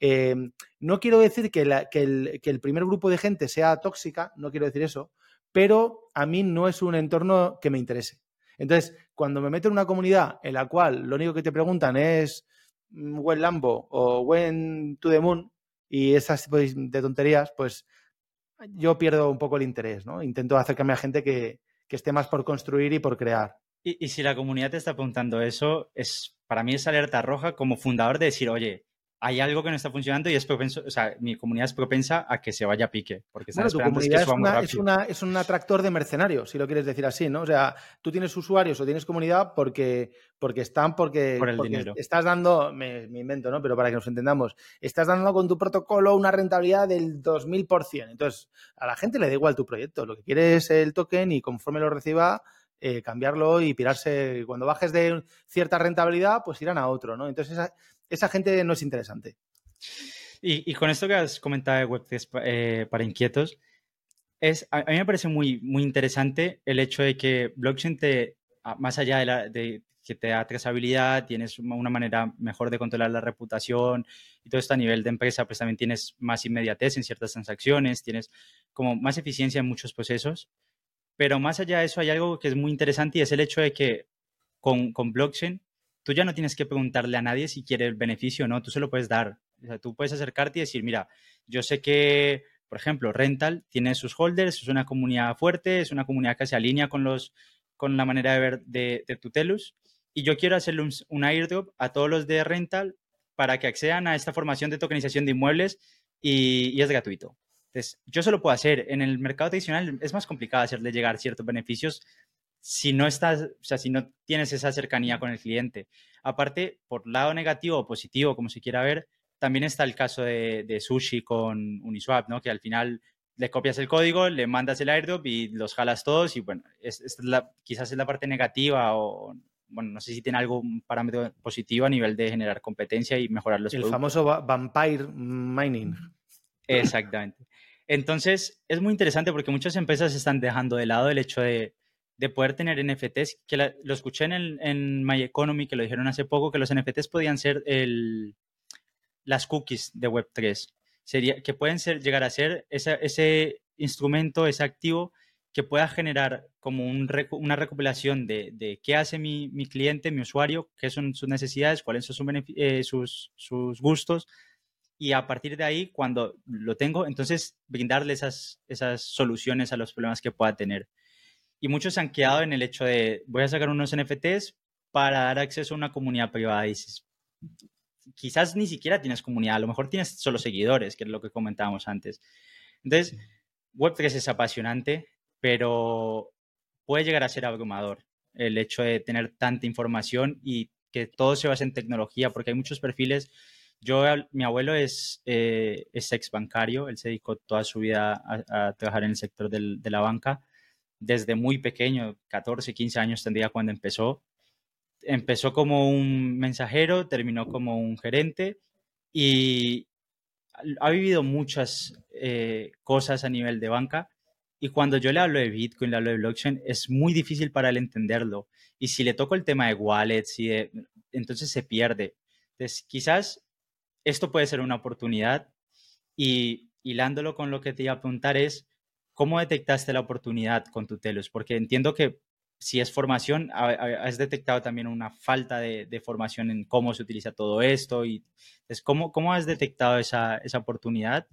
eh, no quiero decir que, el, que el primer grupo de gente sea tóxica, no quiero decir eso, pero a mí no es un entorno que me interese. Entonces, cuando me meto en una comunidad en la cual lo único que te preguntan es buen Lambo o buen To the Moon y esas de tonterías, pues yo pierdo un poco el interés, ¿no? Intento acercarme a gente que, esté más por construir y por crear. Y, y, si la comunidad te está apuntando eso, es para mí es alerta roja como fundador de decir, oye, hay algo que no está funcionando y es propenso, o sea, mi comunidad es propensa a que se vaya a pique. Porque bueno, tu comunidad es, una, es, una, es, un atractor de mercenarios, si lo quieres decir así, ¿no? O sea, tú tienes usuarios o tienes comunidad porque, porque están, porque, Por el dinero. estás dando, me, invento, ¿no? Pero para que nos entendamos, estás dando con tu protocolo una rentabilidad del 2000%. Entonces, a la gente le da igual tu proyecto, lo que quiere es el token y conforme lo reciba, eh, cambiarlo y pirarse. Cuando bajes de cierta rentabilidad, pues irán a otro, ¿no? Entonces, esa, esa gente no es interesante. Y, con esto que has comentado de Web3 eh, para inquietos, es, a, mí me parece muy, muy interesante el hecho de que blockchain te, más allá de, que te da trazabilidad, tienes una manera mejor de controlar la reputación y todo esto a nivel de empresa, pues también tienes más inmediatez en ciertas transacciones, tienes como más eficiencia en muchos procesos. Pero más allá de eso hay algo que es muy interesante y es el hecho de que con, con blockchain tú ya no tienes que preguntarle a nadie si quiere el beneficio o no, tú se lo puedes dar. O sea, tú puedes acercarte y decir, mira, yo sé que, por ejemplo, Rental tiene sus holders, es una comunidad fuerte, es una comunidad que se alinea con, los, con la manera de ver de, de Tutelus, y yo quiero hacerle un, un airdrop a todos los de Rental para que accedan a esta formación de tokenización de inmuebles y, y es gratuito. Entonces, yo se lo puedo hacer. En el mercado tradicional es más complicado hacerle llegar ciertos beneficios si no estás, o sea, si no tienes esa cercanía con el cliente. Aparte, por lado negativo o positivo, como se quiera ver, también está el caso de, Sushi con Uniswap, ¿no? Que al final le copias el código, le mandas el airdrop y los jalas todos y bueno, es, la, quizás es la parte negativa o bueno, no sé si tiene algún parámetro positivo a nivel de generar competencia y mejorar los El famoso vampire mining. Exactamente. Entonces, es muy interesante porque muchas empresas están dejando de lado el hecho de, poder tener NFTs, que lo escuché en, en My que lo dijeron hace poco, que los NFTs podían ser el, las cookies de Web3. Sería, que pueden ser, llegar a ser ese instrumento, ese activo que pueda generar como una recopilación de, qué hace mi, cliente, mi usuario, qué son sus necesidades, cuáles son eh, sus, sus, gustos. Y a partir de ahí, cuando lo tengo, entonces brindarle esas, esas soluciones a los problemas que pueda tener. Y muchos se han quedado en el hecho de, voy a sacar unos NFTs para dar acceso a una comunidad privada. Y dices, quizás ni siquiera tienes comunidad, a lo mejor tienes solo seguidores, que es lo que comentábamos antes. Entonces, Web3 es apasionante, pero puede llegar a ser abrumador el hecho de tener tanta información y que todo se base en tecnología, porque hay muchos perfiles. Yo, mi abuelo es, eh, es ex bancario, él se dedicó toda su vida a, trabajar en el sector de la banca, desde muy pequeño, 14, 15 años tendría cuando empezó. Empezó como un mensajero, terminó como un gerente y ha vivido muchas eh, cosas a nivel de banca y cuando yo le hablo de Bitcoin, le hablo de blockchain, es muy difícil para él entenderlo. Y si le toco el tema de wallets, y entonces se pierde. Entonces, quizás esto puede ser una oportunidad. Y hilándolo con lo que te iba a preguntar es, ¿cómo detectaste la oportunidad con Tutelus? Porque entiendo que si es formación, has detectado también una falta de, formación en cómo se utiliza todo esto. Y, entonces, ¿cómo, ¿Cómo has detectado esa, esa oportunidad?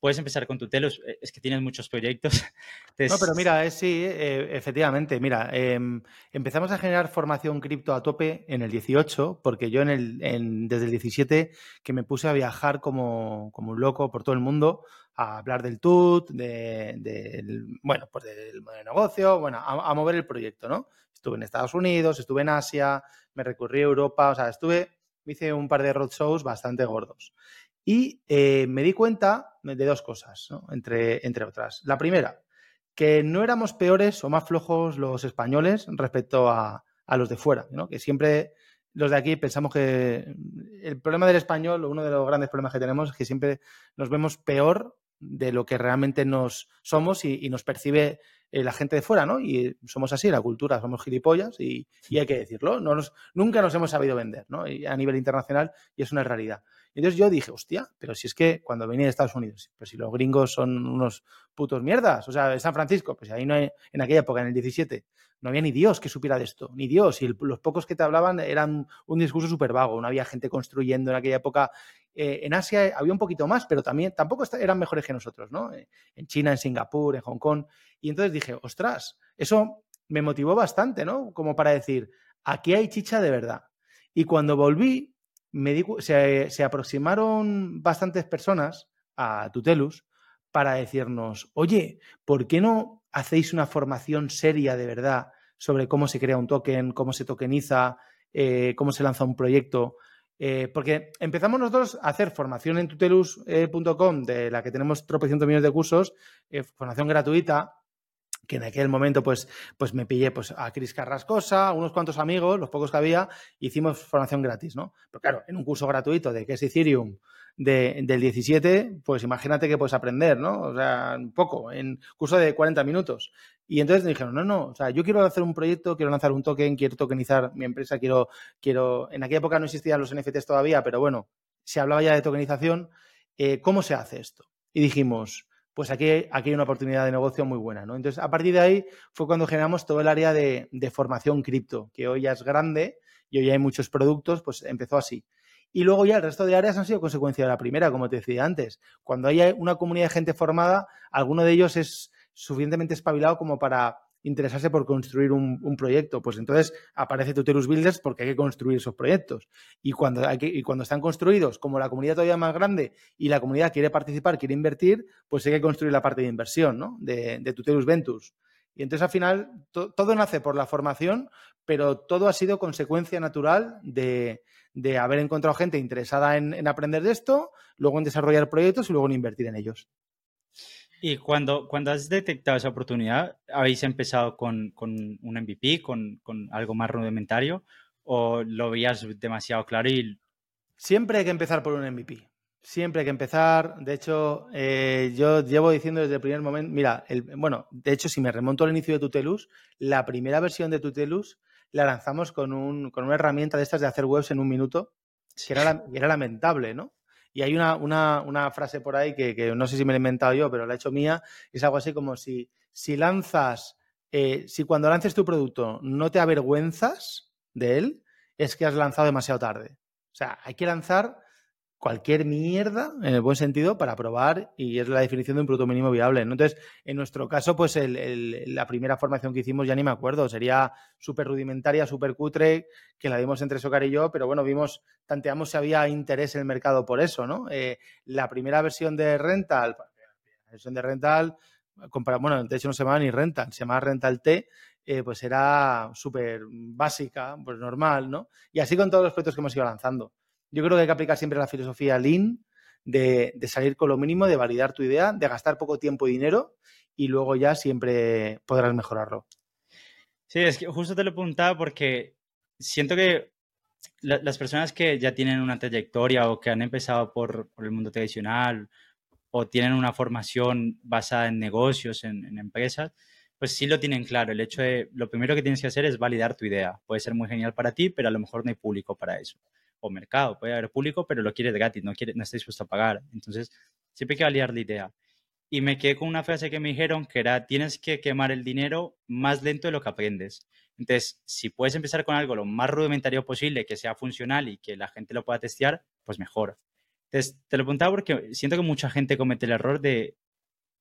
Puedes empezar con tu telos, eh, es que tienes muchos proyectos. No, pero mira, es, sí, eh, efectivamente, mira, em, empezamos a generar formación cripto a tope en el 18, porque yo en el, desde el 17 que me puse a viajar como, como un loco por todo el mundo, a hablar del TUT, de, bueno, pues del modelo de negocio, bueno, a, mover el proyecto, ¿no? Estuve en Estados Unidos, estuve en Asia, me recorrí a Europa, o sea, estuve, hice un par de roadshows bastante gordos. Y eh, me di cuenta de dos cosas, entre, entre otras. La primera, que no éramos peores o más flojos los españoles respecto a, los de fuera, que siempre los de aquí pensamos que el problema del español, uno de los grandes problemas que tenemos es que siempre nos vemos peor de lo que realmente nos somos y, nos percibe eh, la gente de fuera, ¿no? Y somos así, la cultura, somos gilipollas y, hay que decirlo. No nunca nos hemos sabido vender, ¿no? a nivel internacional y es una realidad. Entonces yo dije, hostia, pero si es que cuando venía de Estados Unidos, pues si los gringos son unos putos mierdas, o sea, de San Francisco, pues ahí no hay, en aquella época, en el 17, no había ni Dios que supiera de esto, ni Dios, y los pocos que te hablaban eran un discurso súper vago, no había gente construyendo en aquella época. Eh, en Asia había un poquito más, pero también tampoco eran mejores que nosotros, ¿no? Eh, en China, en Singapur, en Hong Kong. Y entonces dije, ostras, eso me motivó bastante, ¿no? Como para decir, aquí hay chicha de verdad. Y cuando volví, se, aproximaron bastantes personas a Tutelus para decirnos, oye, ¿por qué no hacéis una formación seria de verdad sobre cómo se crea un token, cómo se tokeniza, eh, cómo se lanza un proyecto? Eh, porque empezamos nosotros a hacer formación en tutelus.com, de la que tenemos tropecientos millones de cursos, eh, formación gratuita, que en aquel momento pues, pues me pillé pues, a Cris Carrascosa, unos cuantos amigos, los pocos que había, hicimos formación gratis, ¿no? Pero claro, en un curso gratuito de qué es Ethereum del 17, pues imagínate que puedes aprender, ¿no? O sea, un poco, en curso de 40 minutos. Y entonces me dijeron, no, no, o sea, yo quiero hacer un proyecto, quiero lanzar un token, quiero tokenizar mi empresa, quiero, quiero, en aquella época no existían los NFTs todavía, pero bueno, se hablaba ya de tokenización, eh, ¿cómo se hace esto? Y dijimos, pues aquí, aquí hay una oportunidad de negocio muy buena. ¿no? Entonces, a partir de ahí fue cuando generamos todo el área de, formación cripto, que hoy ya es grande y hoy hay muchos productos, pues empezó así. Y luego ya el resto de áreas han sido consecuencia de la primera, como te decía antes. Cuando hay una comunidad de gente formada, alguno de ellos es suficientemente espabilado como para interesarse por construir un, proyecto. Pues entonces aparece Tutelus Builders porque hay que construir esos proyectos. Y cuando, hay y cuando están construidos, como la comunidad todavía más grande y la comunidad quiere participar, quiere invertir, pues hay que construir la parte de inversión ¿no? de, de Tutelus Ventures. Y entonces al final todo nace por la formación, pero todo ha sido consecuencia natural de, haber encontrado gente interesada en, aprender de esto, luego en desarrollar proyectos y luego en invertir en ellos. Y cuando, cuando has detectado esa oportunidad, ¿habéis empezado con, un MVP, con, con, algo más rudimentario? ¿O lo veías demasiado claro y Siempre hay que empezar por un MVP. Siempre hay que empezar. De hecho, eh, yo llevo diciendo desde el primer momento, mira, bueno, de hecho, si me remonto al inicio de Tutelus, la primera versión de Tutelus la lanzamos con, un, con una herramienta de estas de hacer webs en un minuto, que era, era lamentable, ¿no? Y hay una, una, frase por ahí que, no sé si me la he inventado yo, pero la he hecho mía, es algo así como si, si lanzas, eh, si cuando lances tu producto no te avergüenzas de él, es que has lanzado demasiado tarde. O sea, hay que lanzar cualquier mierda, en el buen sentido, para probar y es la definición de un producto mínimo viable. Entonces, en nuestro caso, pues la primera formación que hicimos, ya ni me acuerdo, sería súper rudimentaria, súper cutre, que la dimos entre Socar y yo, pero bueno, vimos, tanteamos si había interés en el mercado por eso, ¿no? Eh, la primera versión de Rental, la versión de Rental, bueno, de hecho no se llamaba ni Rental, se llamaba Rental T, eh, pues era súper básica, pues normal, ¿no? Y así con todos los proyectos que hemos ido lanzando. Yo creo que hay que aplicar siempre la filosofía Lean de, salir con lo mínimo, de validar tu idea, de gastar poco tiempo y dinero y luego ya siempre podrás mejorarlo. Sí, es que justo te lo preguntaba porque siento que las personas que ya tienen una trayectoria o que han empezado por, el mundo tradicional o tienen una formación basada en negocios, en empresas, pues sí lo tienen claro. El hecho de, lo primero que tienes que hacer es validar tu idea. Puede ser muy genial para ti, pero a lo mejor no hay público para eso. O mercado, puede haber público, pero lo quieres gratis, no, quiere, no está dispuesto a pagar. Entonces, siempre hay que validar la idea. Y me quedé con una frase que me dijeron que era, tienes que quemar el dinero más lento de lo que aprendes. Entonces, si puedes empezar con algo lo más rudimentario posible, que sea funcional y que la gente lo pueda testear, pues mejor. Entonces, te lo preguntaba porque siento que mucha gente comete el error de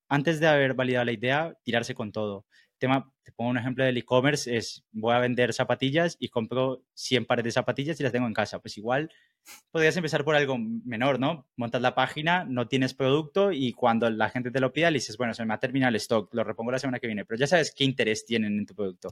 antes de haber validado la idea, tirarse con todo. Tema, te pongo un ejemplo del e-commerce, es voy a vender zapatillas y compro 100 pares de zapatillas y las tengo en casa. Pues igual podrías empezar por algo menor, ¿no? Montas la página, no tienes producto y cuando la gente te lo pida, le dices, bueno, se me ha terminado el stock, lo repongo la semana que viene, pero ya sabes qué interés tienen en tu producto.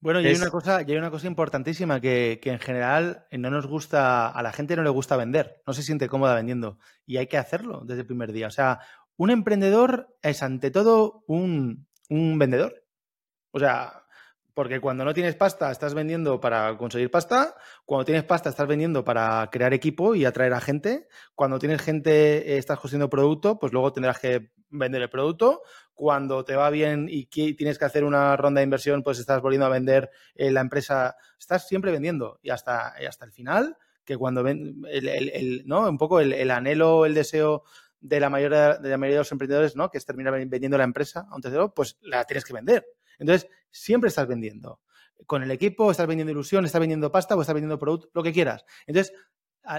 Bueno, y hay, una cosa, y hay una cosa importantísima que, que, en general no nos gusta, a la gente no le gusta vender, no se siente cómoda vendiendo y hay que hacerlo desde el primer día. O sea, un emprendedor es ante todo un, vendedor. O sea, porque cuando no tienes pasta estás vendiendo para conseguir pasta, cuando tienes pasta estás vendiendo para crear equipo y atraer a gente, cuando tienes gente eh, estás construyendo producto, pues luego tendrás que vender el producto, cuando te va bien y tienes que hacer una ronda de inversión, pues estás volviendo a vender eh, la empresa, estás siempre vendiendo y hasta, hasta el final, que cuando ven el, ¿no? un poco el anhelo, el deseo de la mayoría de, la mayoría de los emprendedores, ¿no? Que es terminar vendiendo la empresa a un tercero, pues la tienes que vender. Entonces, siempre estás vendiendo. Con el equipo, estás vendiendo ilusión, estás vendiendo pasta o estás vendiendo producto, lo que quieras. Entonces,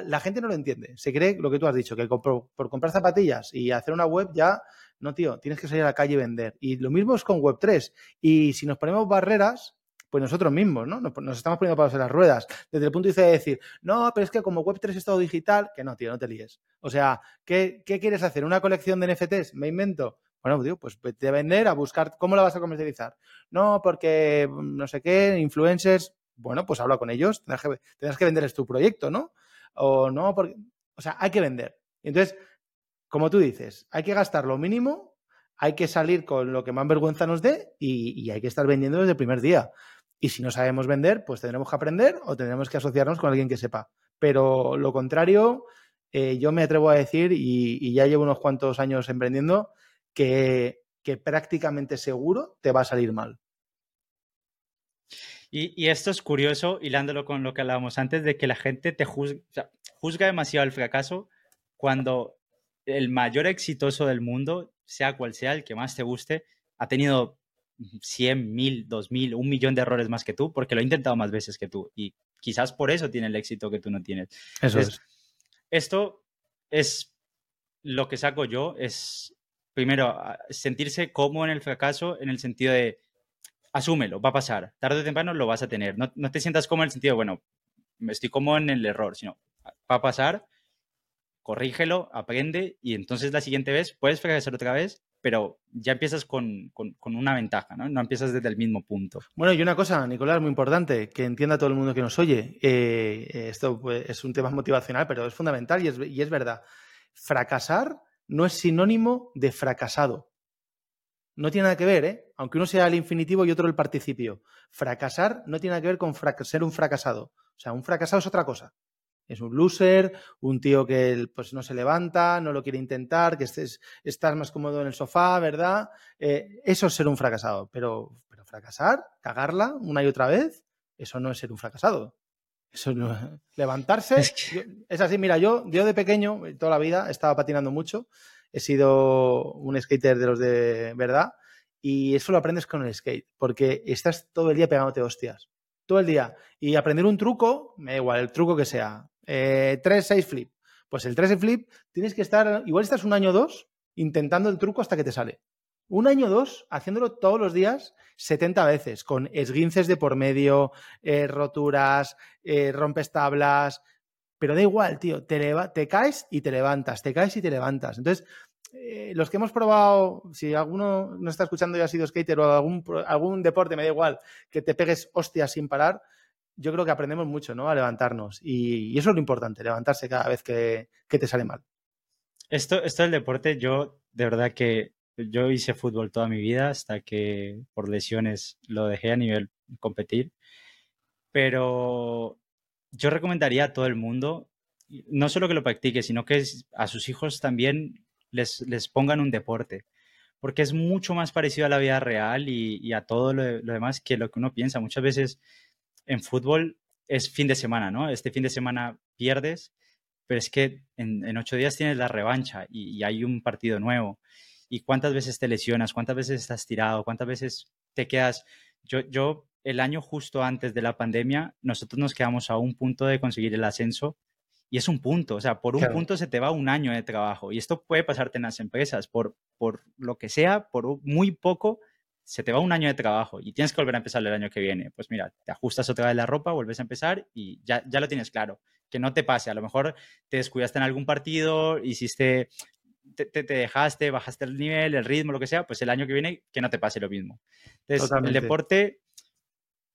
la gente no lo entiende. Se cree lo que tú has dicho, que por, por, comprar zapatillas y hacer una web ya, no, tío, tienes que salir a la calle y vender. Y lo mismo es con Web3. Y si nos ponemos barreras, pues nosotros mismos, ¿no? Nos, estamos poniendo palos en las ruedas. Desde el punto de vista de decir, no, pero es que como Web3 es todo digital, que no, tío, no te líes. O sea, ¿qué, quieres hacer? ¿Una colección de NFTs? ¿Me invento? Bueno, tío, pues vete a vender, a buscar cómo la vas a comercializar. No, porque mm, no sé qué, influencers. Bueno, pues habla con ellos, tendrás que, tendrás que vender tu proyecto, ¿no? O no, porque. O sea, hay que vender. Entonces, como tú dices, hay que gastar lo mínimo, hay que salir con lo que más vergüenza nos dé y, y hay que estar vendiendo desde el primer día. Y si no sabemos vender, pues tendremos que aprender o tendremos que asociarnos con alguien que sepa. Pero lo contrario, eh, yo me atrevo a decir, y, ya llevo unos cuantos años emprendiendo, que, prácticamente seguro te va a salir mal. Y, esto es curioso, hilándolo con lo que hablábamos antes, de que la gente te juzga, juzga demasiado el fracaso cuando el mayor exitoso del mundo, sea cual sea el que más te guste, ha tenido 100, 1000, 2000, un millón de errores más que tú, porque lo ha intentado más veces que tú. Y quizás por eso tiene el éxito que tú no tienes. Eso es. Esto es lo que saco yo, es primero sentirse cómodo en el fracaso en el sentido de asúmelo, va a pasar, tarde o temprano lo vas a tener. No, no te sientas cómodo en el sentido de, bueno, estoy cómodo en el error, sino va a pasar, corrígelo, aprende y entonces la siguiente vez puedes fracasar otra vez, pero ya empiezas con, una ventaja, ¿no? No empiezas desde el mismo punto. Bueno, y una cosa, Nicolás, muy importante, que entienda todo el mundo que nos oye. Eh, esto pues, es un tema motivacional, pero es fundamental y es, y es verdad. Fracasar no es sinónimo de fracasado. No tiene nada que ver, ¿eh? Aunque uno sea el infinitivo y otro el participio. Fracasar no tiene nada que ver con ser un fracasado. O sea, un fracasado es otra cosa. Es un loser, un tío que pues, no se levanta, no lo quiere intentar, que estés, estás más cómodo en el sofá, ¿verdad? Eh, eso es ser un fracasado. Pero, pero fracasar, cagarla una y otra vez, eso no es ser un fracasado. Eso no, levantarse. Es, así, mira, yo, yo de pequeño, toda la vida, estaba patinando mucho. He sido un skater de los de verdad. Y eso lo aprendes con el skate, porque estás todo el día pegándote hostias. Todo el día. Y aprender un truco, me da igual, el truco que sea. 3, eh, 6 flip. Pues el 3 6 flip tienes que estar, igual estás un año o dos intentando el truco hasta que te sale. Un año o dos haciéndolo todos los días 70 veces, con esguinces de por medio, eh, roturas, eh, rompes tablas, pero da igual, tío, te, te caes y te levantas, te caes y te levantas. Entonces, eh, los que hemos probado, si alguno no está escuchando y ha sido skater o algún, algún deporte, me da igual, que te pegues hostias sin parar, yo creo que aprendemos mucho, ¿no? A levantarnos. Y, eso es lo importante, levantarse cada vez que, que, te sale mal. Esto, esto del deporte, yo de verdad que yo hice fútbol toda mi vida hasta que por lesiones lo dejé a nivel competir. Pero yo recomendaría a todo el mundo, no solo que lo practique, sino que a sus hijos también les, les pongan un deporte. Porque es mucho más parecido a la vida real y, a todo lo, demás que lo que uno piensa. Muchas veces en fútbol es fin de semana, ¿no? Este fin de semana pierdes, pero es que en, ocho días tienes la revancha y, y hay un partido nuevo y cuántas veces te lesionas, cuántas veces estás tirado, cuántas veces te quedas. Yo, yo el año justo antes de la pandemia, nosotros nos quedamos a un punto de conseguir el ascenso y es un punto, o sea, por un punto se te va un año de trabajo y esto puede pasarte en las empresas, por, por lo que sea, por muy poco, se te va un año de trabajo y tienes que volver a empezar el año que viene. Pues mira, te ajustas otra vez la ropa, vuelves a empezar y ya, ya lo tienes claro. Que no te pase, a lo mejor te descuidaste en algún partido, hiciste te, dejaste, bajaste el nivel, el ritmo, lo que sea, pues el año que viene que no te pase lo mismo. Entonces, el deporte,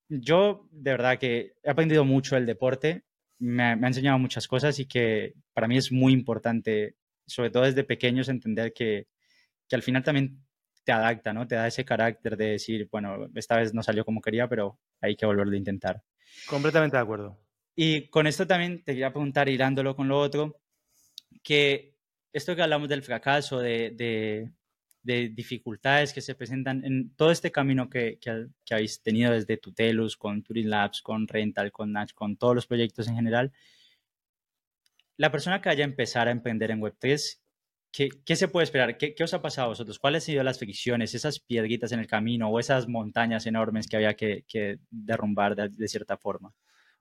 yo de verdad que he aprendido mucho el deporte, me, ha enseñado muchas cosas y que para mí es muy importante, sobre todo desde pequeños, entender que, que al final también te adapta, ¿no? Te da ese carácter de decir, bueno, esta vez no salió como quería, pero hay que volverlo a intentar. Completamente de acuerdo. Y con esto también te quería preguntar, hilándolo con lo otro, que esto que hablamos del fracaso, de, dificultades que se presentan en todo este camino que, habéis tenido desde Tutelus, con Turing Labs, con Rental, con Natch, con todos los proyectos en general, la persona que vaya a empezar a emprender en Web3, ¿qué, se puede esperar? ¿Qué, os ha pasado a vosotros? ¿Cuáles han sido las fricciones, esas piedritas en el camino o esas montañas enormes que había que, derrumbar de cierta forma?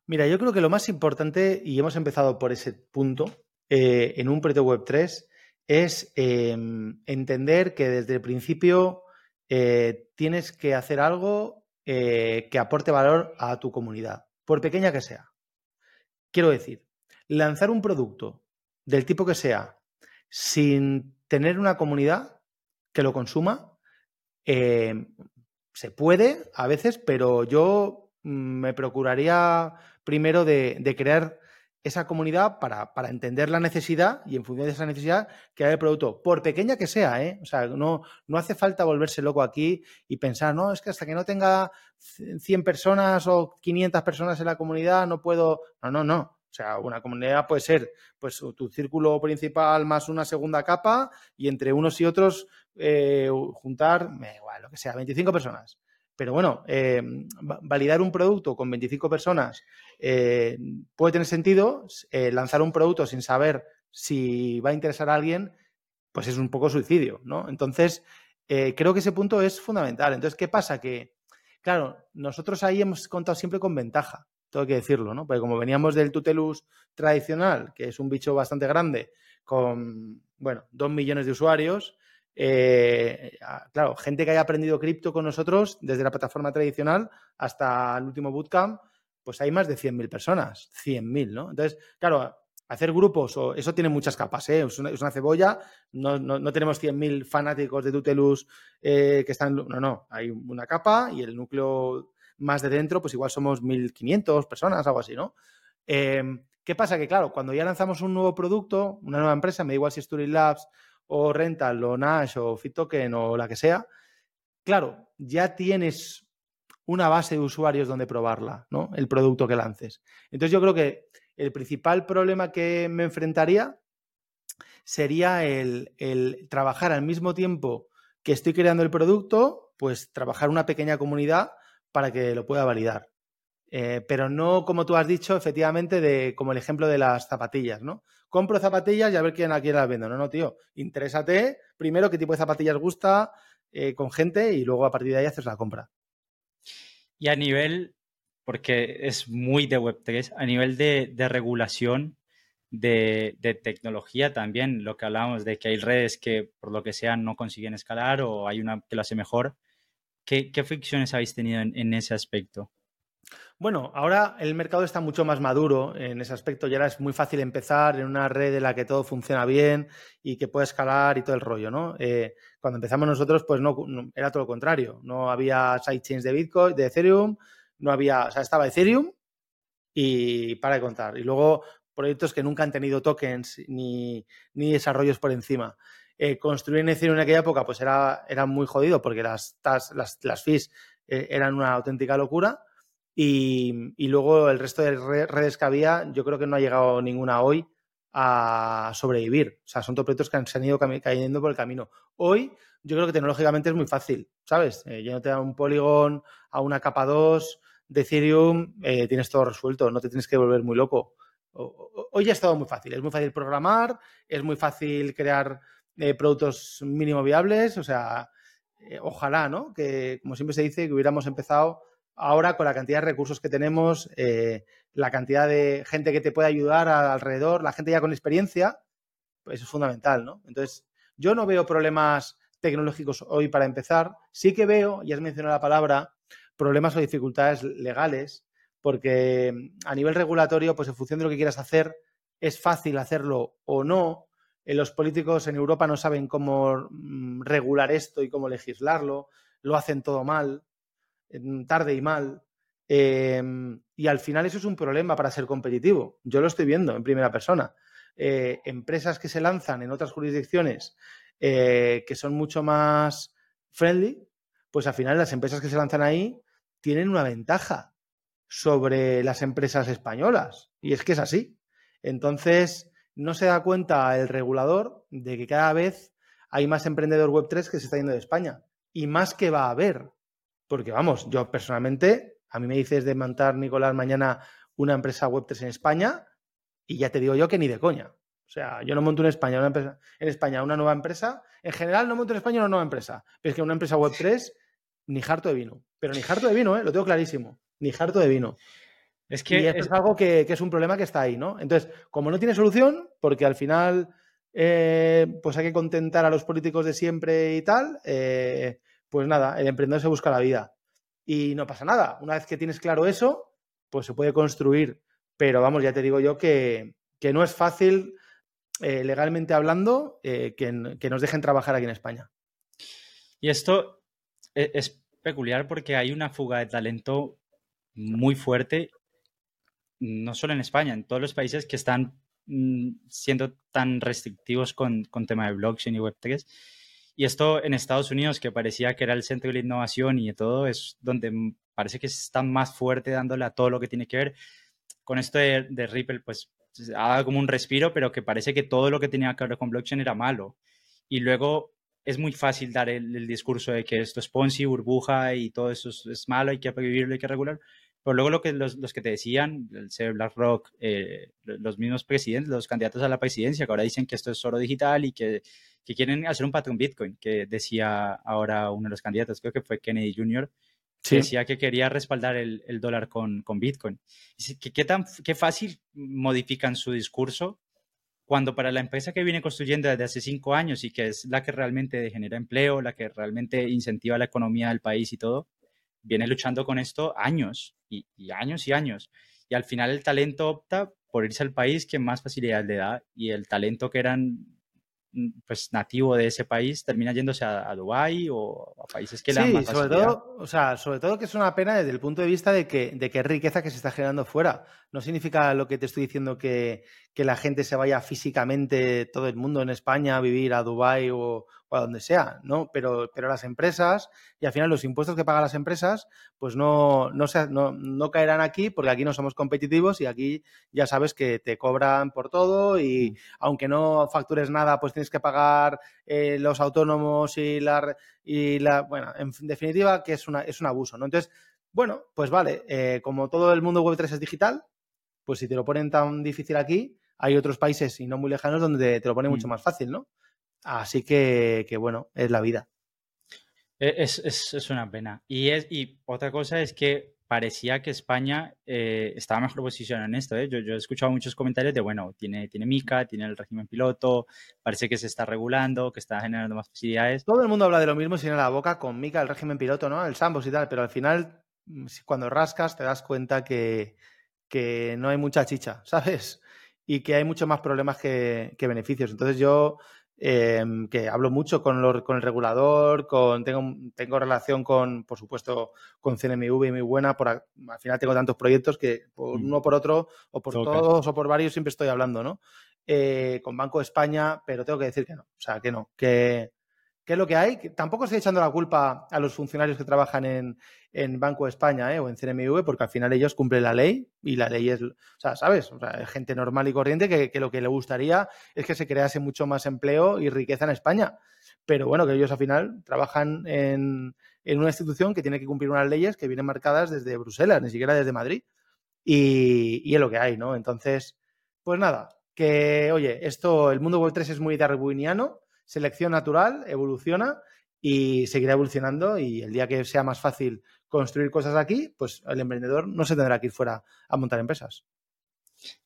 Mira, yo creo que lo más importante, y hemos empezado por ese punto, eh, en un proyecto web 3 es em, entender que desde el principio eh, tienes que hacer algo eh, que aporte valor a tu comunidad, por pequeña que sea. Quiero decir, lanzar un producto del tipo que sea sin tener una comunidad que lo consuma, se puede a veces, pero yo mm, me procuraría primero de crear esa comunidad para, entender la necesidad y en función de esa necesidad crear el producto, por pequeña que sea, ¿eh? O sea, no, no hace falta volverse loco aquí y pensar, no, es que hasta que no tenga 100 personas o 500 personas en la comunidad no puedo, no, no, no. O sea, una comunidad puede ser pues tu círculo principal más una segunda capa y entre unos y otros eh, juntar, igual, lo que sea, 25 personas. Pero bueno, eh, validar un producto con 25 personas eh, puede tener sentido. Eh, lanzar un producto sin saber si va a interesar a alguien, pues es un poco suicidio, ¿no? Entonces, creo que ese punto es fundamental. Entonces, ¿qué pasa? Que, claro, nosotros ahí hemos contado siempre con ventaja, tengo que decirlo, ¿no? Porque como veníamos del Tutelus tradicional, que es un bicho bastante grande, con, bueno, dos millones de usuarios, eh, claro, gente que haya aprendido cripto con nosotros desde la plataforma tradicional hasta el último bootcamp, pues hay más de 100.000 personas, 100.000, ¿no? Entonces, claro, hacer grupos, o, eso tiene muchas capas, ¿eh? es, una, cebolla, no, no, tenemos 100.000 fanáticos de Tutelus eh, que están, no, no, hay una capa y el núcleo más de dentro, pues igual somos 1.500 personas, algo así, ¿no? ¿Qué pasa? Que claro, cuando ya lanzamos un nuevo producto, una nueva empresa, me da igual si es Turing Labs o Rental o Nash o FitToken o la que sea, claro, ya tienes una base de usuarios donde probarla, ¿no? El producto que lances. Entonces yo creo que el principal problema que me enfrentaría sería el, trabajar al mismo tiempo que estoy creando el producto, pues trabajar una pequeña comunidad para que lo pueda validar. Eh, pero no, como tú has dicho, efectivamente, de, como el ejemplo de las zapatillas, ¿no? Compro zapatillas y a ver quién a quién las vendo. No, no, tío. Interésate primero qué tipo de zapatillas gusta eh, con gente y luego a partir de ahí haces la compra. Y a nivel porque es muy de Web3. A nivel de, regulación, de, tecnología también, lo que hablábamos de que hay redes que por lo que sea no consiguen escalar o hay una que lo hace mejor. ¿Qué, fricciones habéis tenido en, ese aspecto? Bueno, ahora el mercado está mucho más maduro en ese aspecto y ahora es muy fácil empezar en una red en la que todo funciona bien y que puede escalar y todo el rollo, ¿no? Eh, cuando empezamos nosotros, pues no, era todo lo contrario. No había sidechains de Bitcoin, de Ethereum, no había, o sea, estaba Ethereum y para de contar. Y luego proyectos que nunca han tenido tokens ni, desarrollos por encima. Eh, construir en Ethereum en aquella época pues era, era muy jodido porque las, las, las fees eh, eran una auténtica locura. Y, luego el resto de redes que había, yo creo que no ha llegado ninguna hoy a sobrevivir. O sea, son todos proyectos que se han ido cayendo por el camino. Hoy, yo creo que tecnológicamente es muy fácil, ¿sabes? Eh, yo no te da un polígono a una capa 2, de Ethereum eh, tienes todo resuelto, no te tienes que volver muy loco. Hoy ya es todo muy fácil, es muy fácil programar, es muy fácil crear eh, productos mínimo viables, o sea, eh, ojalá, ¿no? Que, como siempre se dice, que hubiéramos empezado ahora con la cantidad de recursos que tenemos, la cantidad de gente que te puede ayudar alrededor, la gente ya con experiencia, pues es fundamental, ¿no? Entonces, yo no veo problemas tecnológicos hoy para empezar, sí que veo, ya has mencionado la palabra, problemas o dificultades legales, porque mm, a nivel regulatorio, pues en función de lo que quieras hacer, es fácil hacerlo o no. Eh, los políticos en Europa no saben cómo mm, regular esto y cómo legislarlo, lo hacen todo mal, tarde y mal. Em, y al final eso es un problema para ser competitivo. Yo lo estoy viendo en primera persona. Eh, empresas que se lanzan en otras jurisdicciones eh, que son mucho más friendly, pues al final las empresas que se lanzan ahí tienen una ventaja sobre las empresas españolas. Y es que es así. Entonces, no se da cuenta el regulador de que cada vez hay más emprendedor Web3 que se está yendo de España. Y más que va a haber. Porque vamos, yo personalmente, a mí me dices de montar, Nicolás, mañana una empresa Web3 en España y ya te digo yo que ni de coña. O sea, yo no monto en España una empresa, en España una nueva empresa. En general no monto en España una nueva empresa. Pero es que una empresa Web3 ni harto de vino. Pero ni harto de vino, ¿eh? lo tengo clarísimo. Ni harto de vino. Es que y esto es... algo que, es un problema que está ahí, ¿no? Entonces, como no tiene solución, porque al final eh, pues hay que contentar a los políticos de siempre y tal, eh, pues nada, el emprendedor se busca la vida. Y no pasa nada. Una vez que tienes claro eso, pues se puede construir. Pero vamos, ya te digo yo que, no es fácil, eh, legalmente hablando, que, que nos dejen trabajar aquí en España. Y esto es peculiar porque hay una fuga de talento muy fuerte, no solo en España, en todos los países que están mm, siendo tan restrictivos con, con tema de blockchain y Web3. Y esto en Estados Unidos, que parecía que era el centro de la innovación y de todo, es donde parece que están más fuerte dándole a todo lo que tiene que ver. Con esto de, Ripple, pues ha dado como un respiro, pero que parece que todo lo que tenía que ver con blockchain era malo. Y luego es muy fácil dar el, discurso de que esto es Ponzi, burbuja y todo eso es, malo, hay que vivirlo, hay que regular. Pero luego lo que los, que te decían, el ser BlackRock, eh, los mismos presidentes, los candidatos a la presidencia, que ahora dicen que esto es oro digital y que, quieren hacer un patrón Bitcoin, que decía ahora uno de los candidatos, creo que fue Kennedy Jr., que decía que quería respaldar el, dólar con, con Bitcoin. ¿Qué, qué, tan, ¿Qué fácil modifican su discurso cuando para la empresa que viene construyendo desde hace cinco años y que es la que realmente genera empleo, la que realmente incentiva la economía del país y todo, viene luchando con esto años y, años y años. Y al final el talento opta por irse al país que más facilidad le da y el talento que eran pues nativo de ese país termina yéndose a, Dubái o a países que le dan más sobre todo, o sea, sobre todo que es una pena desde el punto de vista de que, de que riqueza que se está generando fuera. No significa lo que te estoy diciendo que, que la gente se vaya físicamente, todo el mundo en España, a vivir a Dubái o, o a donde sea, ¿no? Pero, pero las empresas, y al final los impuestos que pagan las empresas, pues no, no, no, no, caerán aquí porque aquí no somos competitivos y aquí ya sabes que te cobran por todo y mm. aunque no factures nada, pues tienes que pagar eh, los autónomos y la, y la, bueno, en definitiva que es, una, es un abuso, ¿no? Entonces, bueno, pues vale, eh, como todo el mundo Web3 es digital, pues si te lo ponen tan difícil aquí, hay otros países y no muy lejanos donde te lo ponen mucho mm. más fácil, ¿no? Así que, bueno, es la vida. E, es, una pena. Y, es, y otra cosa es que parecía que España eh, estaba mejor posicionada en esto. ¿eh? Yo, he escuchado muchos comentarios de, bueno, tiene, tiene MICA, tiene el régimen piloto, parece que se está regulando, que está generando más facilidades. Todo el mundo habla de lo mismo tiene la boca con MICA, el régimen piloto, ¿no? El Sambos y tal, pero al final, mm, cuando rascas, te das cuenta que, que no hay mucha chicha, ¿sabes? Y que hay mucho más problemas que, que beneficios. Entonces yo Em, que hablo mucho con, con el regulador, con, tengo, tengo relación con, por supuesto, con CNMV muy buena, por, al final tengo tantos proyectos que por mm. uno por otro, o por todos o por varios siempre estoy hablando, ¿no? Eh, con Banco de España, pero tengo que decir que no, o sea, que no, que ¿Qué es lo que hay? tampoco estoy echando la culpa a los funcionarios que trabajan en, Banco de España ¿eh? o en CNMV, porque al final ellos cumplen la ley y la ley es, o sea, ¿sabes? O sea, gente normal y corriente que, lo que le gustaría es que se crease mucho más empleo y riqueza en España. Pero bueno, que ellos al final trabajan en, una institución que tiene que cumplir unas leyes que vienen marcadas desde Bruselas, ni siquiera desde Madrid. Y, y es lo que hay, ¿no? Entonces, pues nada, que oye, esto, el mundo web 3 es muy darwiniano selección natural, evoluciona y seguirá evolucionando y el día que sea más fácil construir cosas aquí, pues el emprendedor no se tendrá que ir fuera a montar empresas.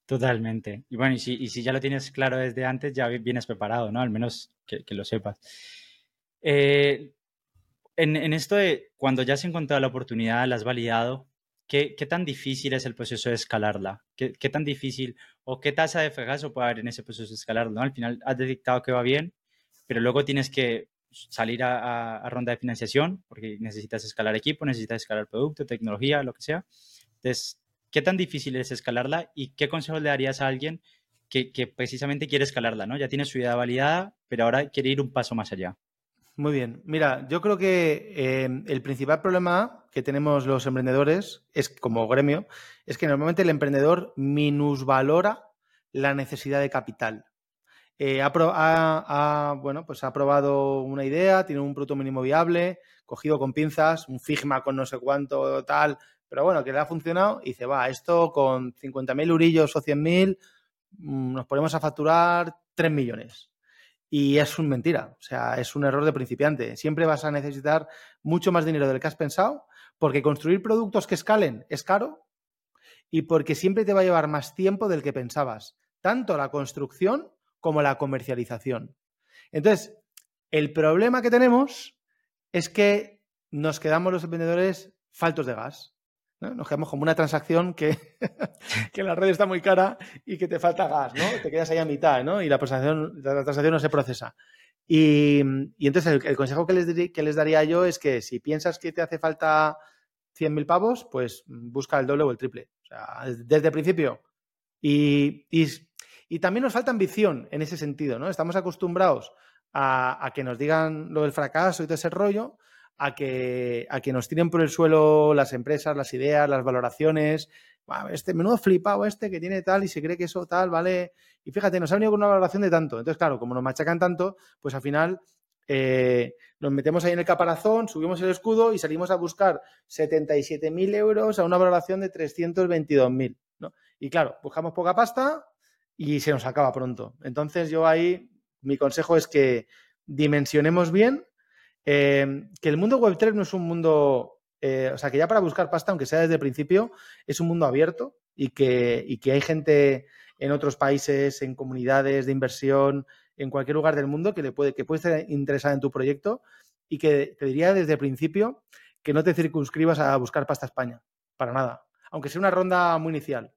Totalmente. Y bueno, y si, ya lo tienes claro desde antes, ya vienes preparado, ¿no? Al menos que, lo sepas. Eh, en, esto de cuando ya has encontrado la oportunidad, la has validado, ¿qué, tan difícil es el proceso de escalarla? ¿Qué, tan difícil o qué tasa de fracaso puede haber en ese proceso de escalarla? Al final has detectado que va bien, pero luego tienes que salir a, ronda de financiación porque necesitas escalar equipo, necesitas escalar producto, tecnología, lo que sea. Entonces, ¿qué tan difícil es escalarla y qué consejo le darías a alguien que, precisamente quiere escalarla? ¿no? Ya tiene su idea validada, pero ahora quiere ir un paso más allá. Muy bien. Mira, yo creo que eh, el principal problema que tenemos los emprendedores es como gremio, es que normalmente el emprendedor minusvalora la necesidad de capital. Eh, ha, bueno, pues ha probado una idea, tiene un producto mínimo viable, cogido con pinzas, un Figma con no sé cuánto tal, pero bueno, que le ha funcionado y dice, va, esto con 50.000 eurillos o 100.000 mm, nos ponemos a facturar 3 millones. Y es un mentira, o sea, es un error de principiante. Siempre vas a necesitar mucho más dinero del que has pensado, porque construir productos que escalen es caro y porque siempre te va a llevar más tiempo del que pensabas. Tanto la construcción como la comercialización. Entonces, el problema que tenemos es que nos quedamos los emprendedores faltos de gas. Nos quedamos como una transacción que, que la red está muy cara y que te falta gas, ¿no? Te quedas ahí a mitad, ¿no? Y la, transacción, la transacción no se procesa. Y, entonces el, consejo que les, que les daría yo es que si piensas que te hace falta 100.000 pavos, pues busca el doble o el triple. O sea, desde el principio. Y, y y también nos falta ambición en ese sentido, ¿no? Estamos acostumbrados a, que nos digan lo del fracaso y todo ese rollo, a que, a que nos tiren por el suelo las empresas, las ideas, las valoraciones. Este menudo flipado este que tiene tal y se cree que eso tal, ¿vale? Y fíjate, nos ha venido con una valoración de tanto. Entonces, claro, como nos machacan tanto, pues al final eh, nos metemos ahí en el caparazón, subimos el escudo y salimos a buscar 77.000 euros a una valoración de 322.000. ¿no? Y claro, buscamos poca pasta, y se nos acaba pronto. Entonces yo ahí, mi consejo es que dimensionemos bien, eh, que el mundo web 3 no es un mundo, eh, o sea, que ya para buscar pasta, aunque sea desde el principio, es un mundo abierto y que, y que hay gente en otros países, en comunidades de inversión, en cualquier lugar del mundo que le puede, que puede estar interesada en tu proyecto y que te diría desde el principio que no te circunscribas a buscar pasta España, para nada. Aunque sea una ronda muy inicial,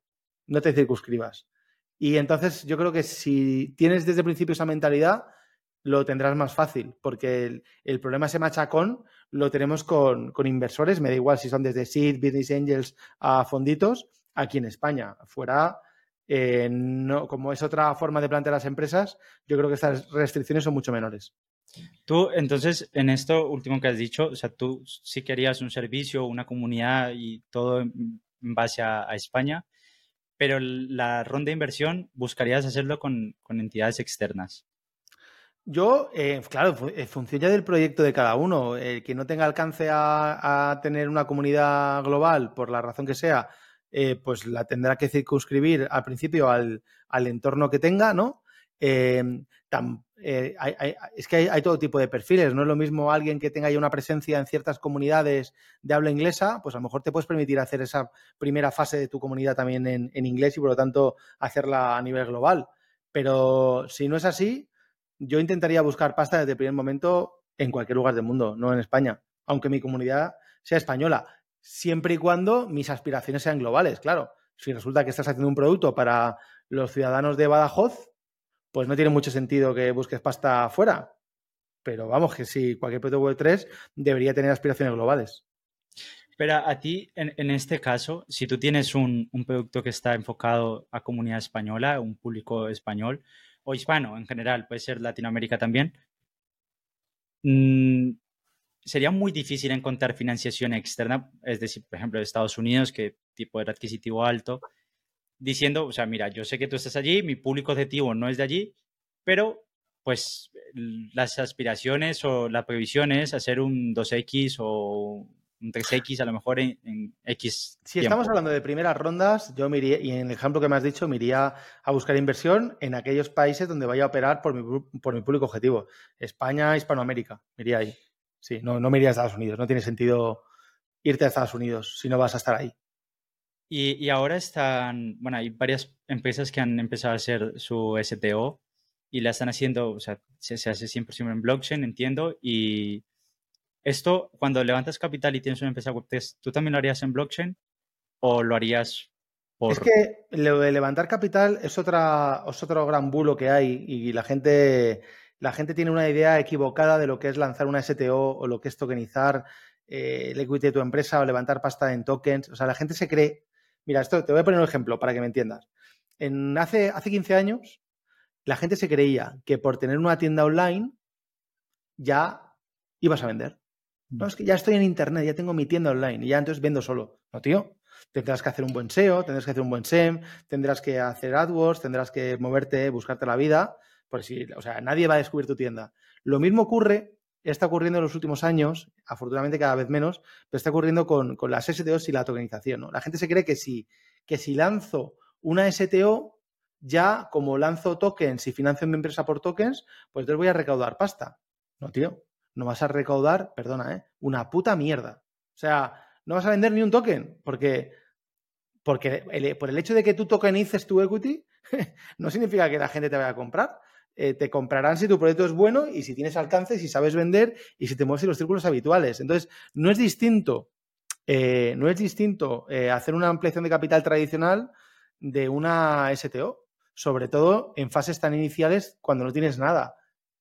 no te circunscribas Y entonces yo creo que si tienes desde el principio esa mentalidad, lo tendrás más fácil, porque el, problema ese machacón lo tenemos con, inversores, me da igual si son desde Seed, Business Angels a fonditos, aquí en España. Fuera, eh, no, como es otra forma de plantear las empresas, yo creo que estas restricciones son mucho menores. Tú, entonces, en esto último que has dicho, o sea, tú sí querías un servicio, una comunidad y todo en base a, España, pero la ronda de inversión buscarías hacerlo con, entidades externas. Yo, eh, claro, eh, funciona del proyecto de cada uno. El que no tenga alcance a, tener una comunidad global, por la razón que sea, eh, pues la tendrá que circunscribir al principio al, al entorno que tenga, ¿no? Eh, es que hay, todo tipo de perfiles. No es lo mismo alguien que tenga ya una presencia en ciertas comunidades de habla inglesa, pues a lo mejor te puedes permitir hacer esa primera fase de tu comunidad también en, inglés y por lo tanto hacerla a nivel global. Pero si no es así, yo intentaría buscar pasta desde el primer momento en cualquier lugar del mundo, no en España, aunque mi comunidad sea española, siempre y cuando mis aspiraciones sean globales, claro. Si resulta que estás haciendo un producto para los ciudadanos de Badajoz, pues no tiene mucho sentido que busques pasta afuera. Pero vamos, que sí, cualquier proyecto web 3 debería tener aspiraciones globales. Pero a ti, en, este caso, si tú tienes un, producto que está enfocado a comunidad española, un público español o hispano en general, puede ser Latinoamérica también, mm, sería muy difícil encontrar financiación externa, es decir, por ejemplo, de Estados Unidos, que tipo de adquisitivo alto, diciendo, o sea, mira, yo sé que tú estás allí, mi público objetivo no es de allí, pero pues las aspiraciones o la previsión es hacer un 2X o un 3X a lo mejor en, X. Si estamos hablando de primeras rondas, yo me iría, y en el ejemplo que me has dicho, me iría a buscar inversión en aquellos países donde vaya a operar por mi, por mi público objetivo. España, Hispanoamérica, me iría ahí. Sí, no, no me iría a Estados Unidos, no tiene sentido irte a Estados Unidos si no vas a estar ahí. Y, ahora están, bueno, hay varias empresas que han empezado a hacer su STO y la están haciendo, o sea, se, hace 100% en blockchain, entiendo, y esto, cuando levantas capital y tienes una empresa web ¿tú también lo harías en blockchain o lo harías por...? Es que lo de levantar capital es, otra, es otro gran bulo que hay y la gente, la gente tiene una idea equivocada de lo que es lanzar una STO o lo que es tokenizar eh, el equity de tu empresa o levantar pasta en tokens. O sea, la gente se cree Mira, esto te voy a poner un ejemplo para que me entiendas. En hace, hace 15 años, la gente se creía que por tener una tienda online ya ibas a vender. No, es que ya estoy en internet, ya tengo mi tienda online y ya entonces vendo solo. No, tío. Tendrás que hacer un buen SEO, tendrás que hacer un buen SEM, tendrás que hacer AdWords, tendrás que moverte, buscarte la vida. Pues sí, o sea, nadie va a descubrir tu tienda. Lo mismo ocurre está ocurriendo en los últimos años, afortunadamente cada vez menos, pero está ocurriendo con, las STOs y la tokenización. La gente se cree que si, que si lanzo una STO, ya como lanzo tokens y financio mi empresa por tokens, pues entonces voy a recaudar pasta. No, tío, no vas a recaudar, perdona, ¿eh? una puta mierda. O sea, no vas a vender ni un token, porque, porque por el hecho de que tú tokenices tu equity, no significa que la gente te vaya a comprar. Eh, te comprarán si tu proyecto es bueno y si tienes alcance, si sabes vender y si te mueves en los círculos habituales. Entonces, no es distinto, eh, no es distinto eh, hacer una ampliación de capital tradicional de una STO, sobre todo en fases tan iniciales cuando no tienes nada.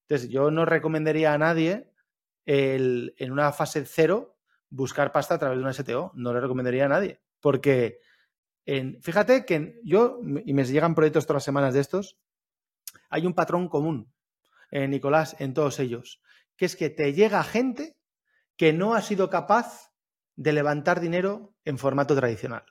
Entonces, yo no recomendaría a nadie en una fase cero buscar pasta a través de una STO. No le recomendaría a nadie. Porque fíjate que yo, y me llegan proyectos todas las semanas de estos, hay un patrón común, eh, Nicolás, en todos ellos, que es que te llega gente que no ha sido capaz de levantar dinero en formato tradicional.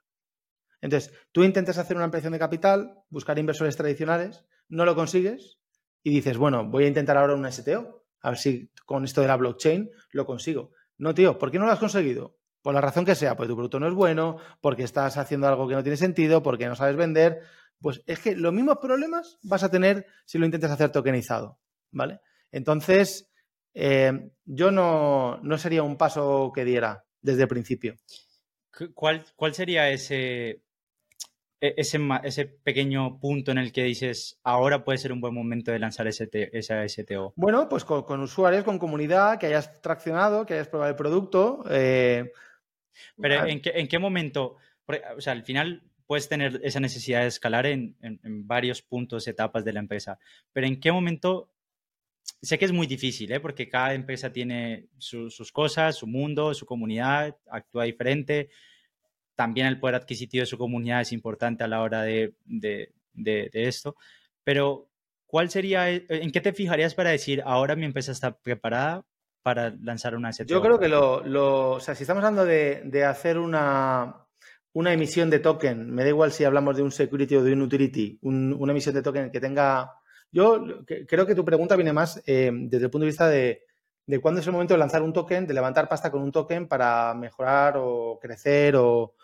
Entonces, tú intentas hacer una ampliación de capital, buscar inversores tradicionales, no lo consigues y dices, bueno, voy a intentar ahora un STO, a ver si con esto de la blockchain lo consigo. No, tío, ¿por qué no lo has conseguido? Por la razón que sea, porque tu producto no es bueno, porque estás haciendo algo que no tiene sentido, porque no sabes vender, pues es que los mismos problemas vas a tener si lo intentas hacer tokenizado, ¿vale? Entonces, eh, yo no, sería un paso que diera desde el principio. ¿Cuál, cuál sería ese, e, ese, ese, pequeño punto en el que dices, ahora puede ser un buen momento de lanzar ese esa STO? Bueno, pues con, usuarios, con comunidad, que hayas traccionado, que hayas probado el producto. Eh, Pero ¿en qué, ¿en qué momento? o sea, al final puedes tener esa necesidad de escalar en, varios puntos, etapas de la empresa, pero ¿en qué momento? Sé que es muy difícil, ¿eh? porque cada empresa tiene sus cosas, su mundo, su comunidad, actúa diferente. También el poder adquisitivo de su comunidad es importante a la hora de, de, de, esto. Pero, ¿cuál sería, en qué te fijarías para decir, ahora mi empresa está preparada para lanzar una Yo creo que lo, lo, o sea, si estamos hablando de, de hacer una, una emisión de token, me da igual si hablamos de un security o de un utility, una emisión de token que tenga... Yo creo que tu pregunta viene más eh, desde el punto de vista de, de cuándo es el momento de lanzar un token, de levantar pasta con un token para mejorar o crecer o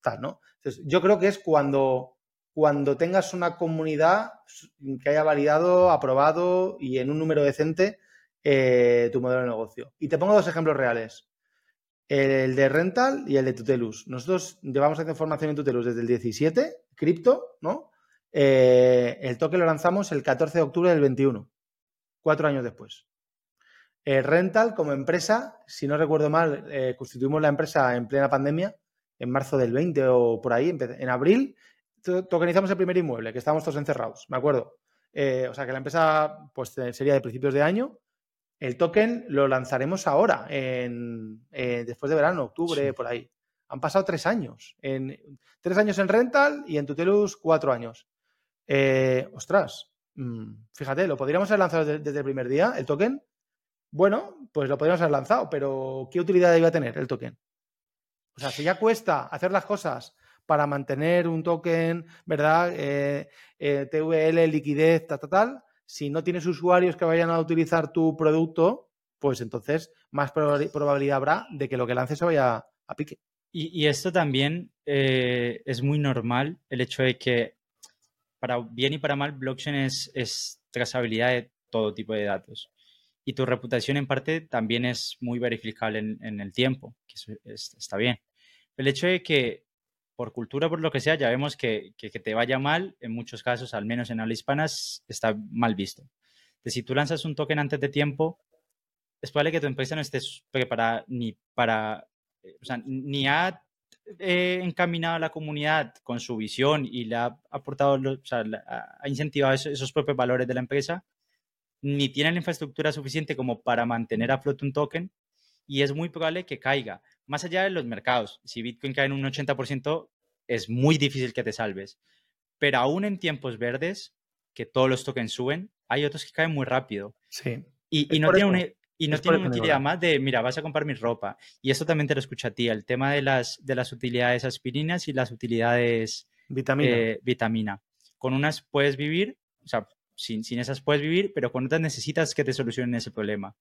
tal, ¿no? Entonces, yo creo que es cuando, cuando tengas una comunidad que haya validado, aprobado y en un número decente eh, tu modelo de negocio. Y te pongo dos ejemplos reales el de Rental y el de Tutelus. Nosotros llevamos haciendo formación en Tutelus desde el 17, cripto, ¿no? Eh, el toque lo lanzamos el 14 de octubre del 21, cuatro años después. Rental, como empresa, si no recuerdo mal, eh, constituimos la empresa en plena pandemia, en marzo del 20 o por ahí, en abril, tokenizamos el primer inmueble, que estábamos todos encerrados, me acuerdo. Eh, o sea que la empresa pues, sería de principios de año el token lo lanzaremos ahora, en, eh, después de verano, octubre, por ahí. Han pasado tres años. En, tres años en rental y en Tutelus cuatro años. Eh, ostras, mm, fíjate, ¿lo podríamos haber lanzado desde, el primer día, el token? Bueno, pues lo podríamos haber lanzado, pero ¿qué utilidad iba a tener el token? O sea, si ya cuesta hacer las cosas para mantener un token, ¿verdad? Eh, TVL, liquidez, tal, tal, tal, si no tienes usuarios que vayan a utilizar tu producto, pues entonces más probabilidad habrá de que lo que lances se vaya a pique. Y, esto también eh, es muy normal, el hecho de que para bien y para mal, blockchain es, trazabilidad de todo tipo de datos. Y tu reputación en parte también es muy verificable en, el tiempo, que está bien. El hecho de que por cultura, por lo que sea, ya vemos que, que, te vaya mal, en muchos casos, al menos en habla hispana, está mal visto. Entonces, si tú lanzas un token antes de tiempo, es probable que tu empresa no esté preparada ni para, eh, ni ha eh, encaminado a la comunidad con su visión y le ha aportado, o sea, ha incentivado esos, propios valores de la empresa, ni tiene la infraestructura suficiente como para mantener a flote un token y es muy probable que caiga más allá de los mercados, si Bitcoin cae en un 80%, es muy difícil que te salves. Pero aún en tiempos verdes, que todos los tokens suben, hay otros que caen muy rápido. Sí. Y, no tienen una, y no tiene una utilidad más de, mira, vas a comprar mi ropa. Y esto también te lo escucha a ti, el tema de las, de las utilidades aspirinas y las utilidades vitamina. Eh, vitamina. Con unas puedes vivir, o sea, sin, sin esas puedes vivir, pero con otras necesitas que te solucionen ese problema.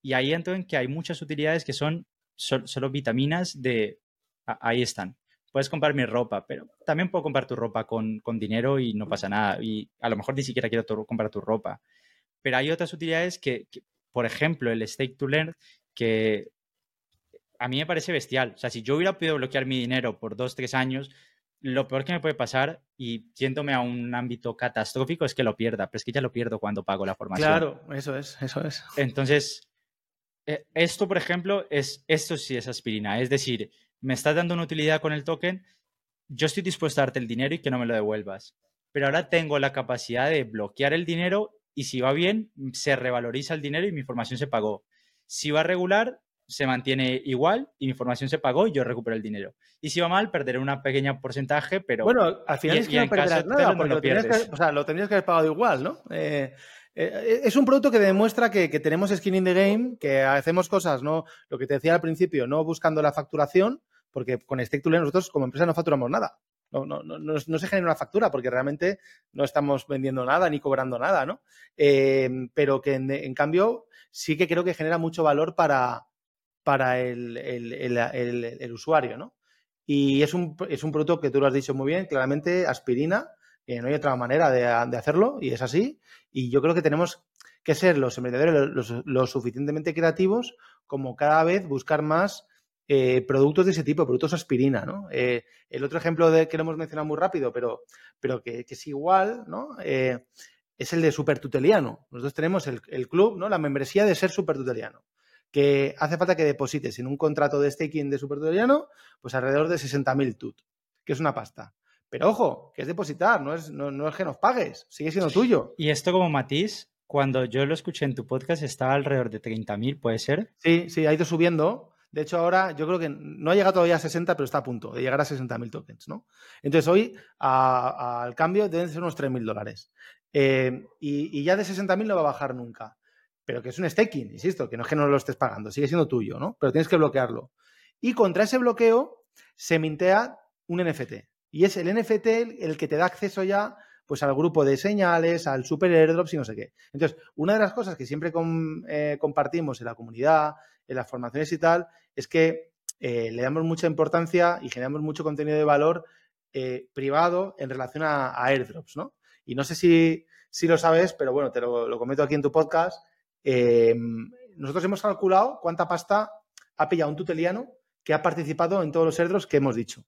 Y ahí entro en que hay muchas utilidades que son solo vitaminas de... ahí están. Puedes comprar mi ropa, pero también puedo comprar tu ropa con, dinero y no pasa nada. Y a lo mejor ni siquiera quiero comprar tu ropa. Pero hay otras utilidades que, por ejemplo, el stake to learn, que a mí me parece bestial. O sea, si yo hubiera podido bloquear mi dinero por dos, tres años, lo peor que me puede pasar, y yéndome a un ámbito catastrófico, es que lo pierda. Pero es que ya lo pierdo cuando pago la formación. Claro, eso es, eso es. Entonces, esto, por ejemplo, es, esto sí es aspirina. Es decir, me estás dando una utilidad con el token, yo estoy dispuesto a darte el dinero y que no me lo devuelvas. Pero ahora tengo la capacidad de bloquear el dinero y si va bien, se revaloriza el dinero y mi información se pagó. Si va regular, se mantiene igual y mi información se pagó y yo recupero el dinero. Y si va mal, perderé un pequeño porcentaje, pero... Bueno, al final es que no perderás nada, porque lo, que, o sea, lo tendrías que haber pagado igual, ¿no? Eh, eh, es un producto que demuestra que, tenemos skin in the game, que hacemos cosas, ¿no? Lo que te decía al principio, no buscando la facturación, porque con Stake nosotros como empresa no facturamos nada. No, no, no, no, se genera una factura porque realmente no estamos vendiendo nada ni cobrando nada, ¿no? Eh, pero que en, cambio sí que creo que genera mucho valor para, para el, el, usuario, ¿no? Y es un, es un producto que tú lo has dicho muy bien, claramente aspirina, no hay otra manera de, hacerlo y es así. Y yo creo que tenemos que ser los emprendedores lo, suficientemente creativos como cada vez buscar más eh, productos de ese tipo, productos aspirina, ¿no? Eh, el otro ejemplo de, que lo hemos mencionado muy rápido, pero, pero que, es igual, ¿no? Eh, es el de supertuteliano. Nosotros tenemos el, club, ¿no? La membresía de ser supertuteliano. Que hace falta que deposites en un contrato de staking de supertuteliano, pues alrededor de 60.000 tut, que es una pasta. Pero ojo, que es depositar, no es, no, es que nos pagues, sigue siendo tuyo. Y esto como matiz, cuando yo lo escuché en tu podcast estaba alrededor de 30.000, ¿puede ser? Sí, sí, ha ido subiendo. De hecho, ahora yo creo que no ha llegado todavía a 60, pero está a punto de llegar a 60.000 tokens, ¿no? Entonces, hoy al cambio deben ser unos 3.000 dólares. Eh, y, y, ya de 60.000 no va a bajar nunca. Pero que es un staking, insisto, que no es que no lo estés pagando, sigue siendo tuyo, ¿no? Pero tienes que bloquearlo. Y contra ese bloqueo se mintea un NFT. Y es el NFT el que te da acceso ya pues al grupo de señales, al super airdrops y no sé qué. Entonces, una de las cosas que siempre eh, compartimos en la comunidad, en las formaciones y tal, es que eh, le damos mucha importancia y generamos mucho contenido de valor eh, privado en relación a, airdrops, ¿no? Y no sé si, si, lo sabes, pero bueno, te lo, lo comento aquí en tu podcast. nosotros hemos calculado cuánta pasta ha pillado un tuteliano que ha participado en todos los airdrops que hemos dicho.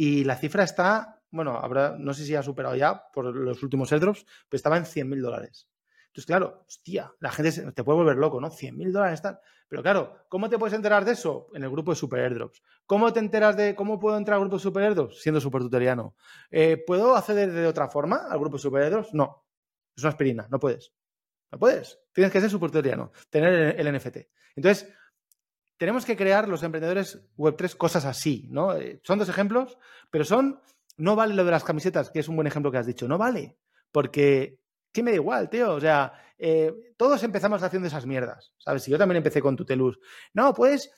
Y la cifra está, bueno, habrá, no sé si ha superado ya por los últimos airdrops, pero estaba en 100.000 dólares. Entonces, claro, hostia, la gente te puede volver loco, ¿no? 100.000 dólares están. Pero claro, ¿cómo te puedes enterar de eso? En el grupo de super airdrops. ¿Cómo te enteras de cómo puedo entrar al grupo de super airdrops? Siendo super tutoriano. Eh, ¿Puedo acceder de otra forma al grupo de super airdrops? No. Es una aspirina, no puedes. No puedes. Tienes que ser super tutoriano, tener el NFT. Entonces, tenemos que crear los emprendedores Web3 cosas así, ¿no? Eh, son dos ejemplos, pero son, no vale lo de las camisetas, que es un buen ejemplo que has dicho, no vale, porque, ¿qué me da igual, tío? O sea, eh, todos empezamos haciendo esas mierdas, ¿sabes? Si yo también empecé con Tutelus, no, pues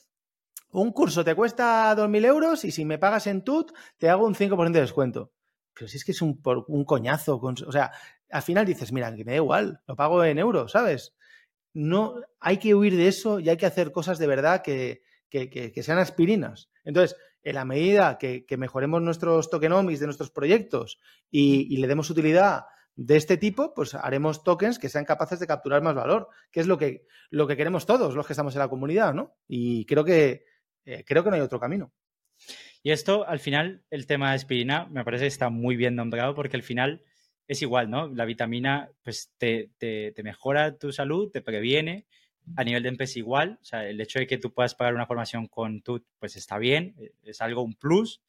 un curso te cuesta 2.000 euros y si me pagas en TUT te hago un 5% de descuento. Pero si es que es un, un coñazo, o sea, al final dices, mira, que me da igual, lo pago en euros, ¿sabes? No hay que huir de eso y hay que hacer cosas de verdad que, sean aspirinas. Entonces, en la medida que, mejoremos nuestros tokenomics de nuestros proyectos y, le demos utilidad de este tipo, pues haremos tokens que sean capaces de capturar más valor, que es lo que, lo que queremos todos los que estamos en la comunidad, ¿no? Y creo que, eh, creo que no hay otro camino. Y esto, al final, el tema de aspirina, me parece que está muy bien nombrado porque al final es igual, ¿no? La vitamina pues te, mejora tu salud, te previene. A nivel de empresa igual, o sea, el hecho de que tú puedas pagar una formación con TUT, pues está bien, e, es algo, un plus,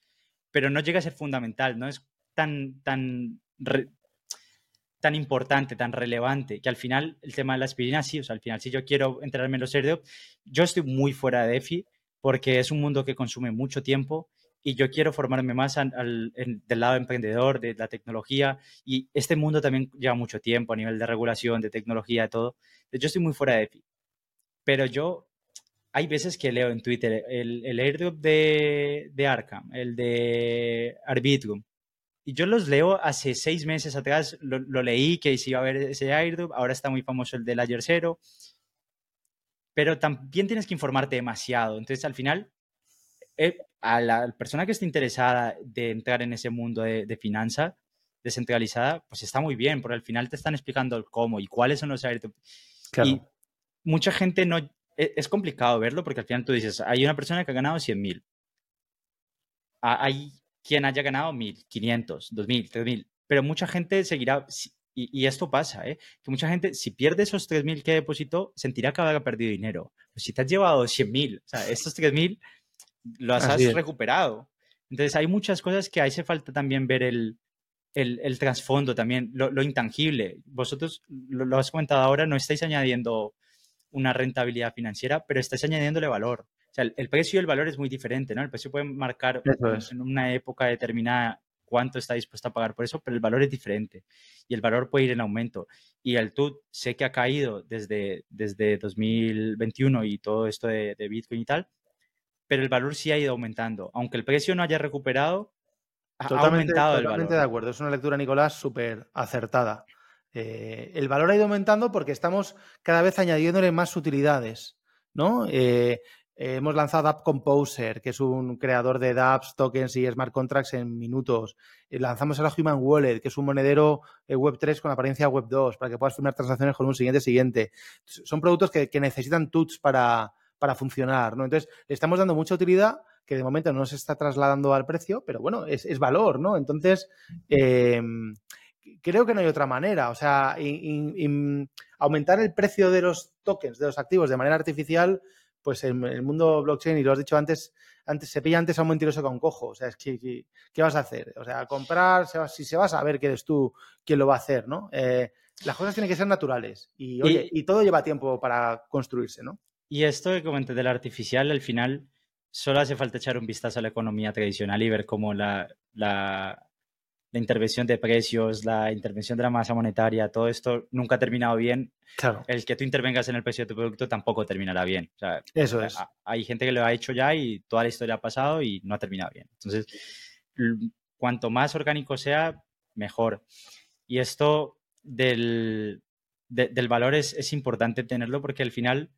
pero no llega a ser fundamental, no es tan, tan, tan importante, tan relevante, que al final el tema de la aspirina sí, o sea, al final si yo quiero enterarme en los airdrops, yo estoy muy fuera de DeFi porque es un mundo que consume mucho tiempo y yo quiero formarme más al, del lado emprendedor, de la tecnología, y este mundo también lleva mucho tiempo a nivel de regulación, de tecnología, de todo. Yo estoy muy fuera de EPI, pero yo, hay veces que leo en Twitter el, el airdrop de, de Arkham, el de Arbitrum, y yo los leo hace seis meses atrás, lo, leí que iba a haber ese airdrop, ahora está muy famoso el de la Zero, pero también tienes que informarte demasiado. Entonces, al final, eh, a la persona que esté interesada de entrar en ese mundo de, de finanza descentralizada, pues está muy bien, porque al final te están explicando el cómo y cuáles son los airdrops. Y mucha gente no... E, es, complicado verlo porque al final tú dices, hay una persona que ha ganado 100 mil. Hay quien haya ganado 1000, 500, 2000, 3000. Pero mucha gente seguirá... Y, esto pasa, ¿eh? que mucha gente, si pierde esos 3.000 que depositó, sentirá que habrá perdido dinero. Pero si te has llevado 100.000, o sea, estos 3.000 lo has recuperado. Entonces hay muchas cosas que hace falta también ver el, el, trasfondo también, lo, intangible. Vosotros, lo, has comentado ahora, no estáis añadiendo una rentabilidad financiera, pero estáis añadiéndole valor. O sea, el, precio y el valor es muy diferente, ¿no? El precio puede marcar en una época determinada cuánto está dispuesto a pagar por eso, pero el valor es diferente y el valor puede ir en aumento. Y el TUT sé que ha caído desde, desde 2021 y todo esto de, de Bitcoin y tal, pero el valor sí ha ido aumentando. Aunque el precio no haya recuperado, ha aumentado el valor. Totalmente de acuerdo. Es una lectura, Nicolás, súper acertada. Eh, el valor ha ido aumentando porque estamos cada vez añadiéndole más utilidades, ¿no? Eh, hemos lanzado App Composer, que es un creador de dApps, tokens y smart contracts en minutos. Eh, lanzamos la Human Wallet, que es un monedero Web3 con apariencia Web2, para que puedas firmar transacciones con un siguiente siguiente. Son productos que, que necesitan tuts para, para funcionar, ¿no? Entonces, le estamos dando mucha utilidad que de momento no se está trasladando al precio, pero bueno, es, valor, ¿no? Entonces, em, creo que no hay otra manera. O sea, aumentar el precio de los tokens, de los activos de manera artificial, pues en el mundo blockchain, y lo has dicho antes, antes se pilla antes a un mentiroso un cojo. O sea, es que, ¿qué vas a hacer? O sea, comprar, si se va a saber que eres tú quien lo va a hacer, ¿no? Eh, las cosas tienen que ser naturales y, oye, y, todo lleva tiempo para construirse, ¿no? Y esto que comenté del artificial, al final solo hace falta echar un vistazo a la economía tradicional y ver cómo la, la, la intervención de precios, la intervención de la masa monetaria, todo esto nunca ha terminado bien. Claro. El que tú intervengas en el precio de tu producto tampoco terminará bien. O sea, Eso es. Hay gente que lo ha hecho ya y toda la historia ha pasado y no ha terminado bien. Entonces, cuanto más orgánico sea, mejor. Y esto del, del valor es, es importante tenerlo porque al final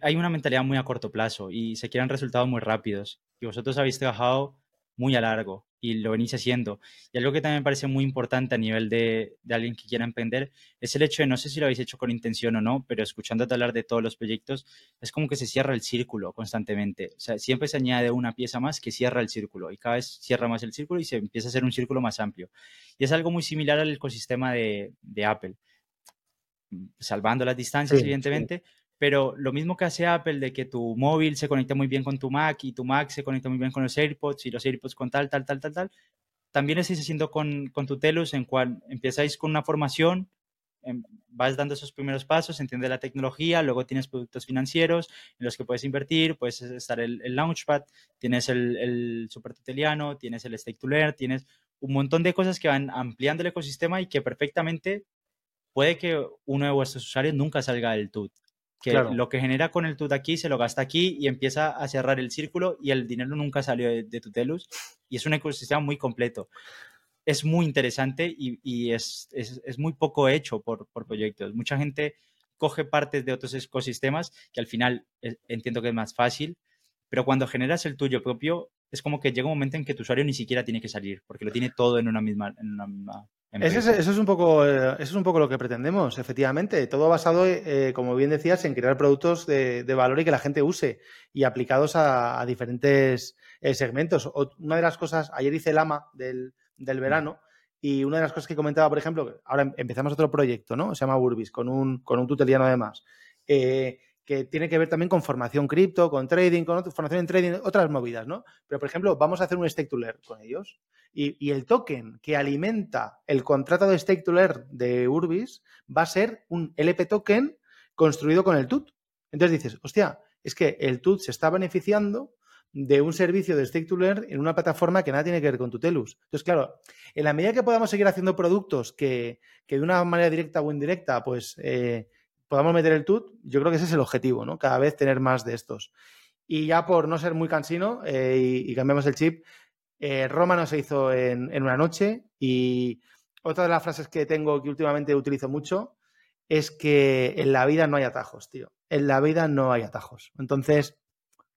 hay una mentalidad muy a corto plazo y se quieren resultados muy rápidos. Y vosotros habéis trabajado muy a largo y lo venís haciendo. Y algo que también me parece muy importante a nivel de, de, alguien que quiera emprender es el hecho de, no sé si lo habéis hecho con intención o no, pero escuchándote hablar de todos los proyectos, es como que se cierra el círculo constantemente. O sea, siempre se añade una pieza más que cierra el círculo y cada vez cierra más el círculo y se empieza a hacer un círculo más amplio. Y es algo muy similar al ecosistema de, de Apple salvando las distancias, sí, evidentemente, sí pero lo mismo que hace Apple de que tu móvil se conecta muy bien con tu Mac y tu Mac se conecta muy bien con los AirPods y los AirPods con tal, tal, tal, tal, tal, también lo estáis haciendo con, con tu Telus en cual empezáis con una formación, em, vas dando esos primeros pasos, entiendes la tecnología, luego tienes productos financieros en los que puedes invertir, puedes estar el, el Launchpad, tienes el, el Super Tuteliano, tienes el Stake to Learn, tienes un montón de cosas que van ampliando el ecosistema y que perfectamente puede que uno de vuestros usuarios nunca salga del TUT que claro. lo que genera con el TUT aquí se lo gasta aquí y empieza a cerrar el círculo y el dinero nunca salió de, de Tutelus y es un ecosistema muy completo. Es muy interesante y, y es, es, es, muy poco hecho por, por, proyectos. Mucha gente coge partes de otros ecosistemas que al final es, entiendo que es más fácil, pero cuando generas el tuyo propio es como que llega un momento en que tu usuario ni siquiera tiene que salir porque lo tiene todo en una misma, en una misma eso es, eso es, un poco, eh, eso es un poco lo que pretendemos, efectivamente. Todo basado, eh, como bien decías, en crear productos de, de, valor y que la gente use y aplicados a, a diferentes eh, segmentos. O, una de las cosas, ayer hice el AMA del, del, verano y una de las cosas que comentaba, por ejemplo, ahora empezamos otro proyecto, ¿no? Se llama Burbis, con un, con un tuteliano además. Eh, que tiene que ver también con formación cripto, con trading, con formación en trading, otras movidas, ¿no? Pero, por ejemplo, vamos a hacer un stake to learn con ellos y, el token que alimenta el contrato de stake to learn de Urbis va a ser un LP token construido con el TUT. Entonces dices, hostia, es que el TUT se está beneficiando de un servicio de stake to learn en una plataforma que nada tiene que ver con Tutelus. Entonces, claro, en la medida que podamos seguir haciendo productos que, que de una manera directa o indirecta, pues... Eh, podamos meter el TUT, yo creo que ese es el objetivo, ¿no? Cada vez tener más de estos. Y ya por no ser muy cansino eh, y, y, cambiamos el chip, eh, Roma no se hizo en, en, una noche y otra de las frases que tengo que últimamente utilizo mucho es que en la vida no hay atajos, tío. En la vida no hay atajos. Entonces,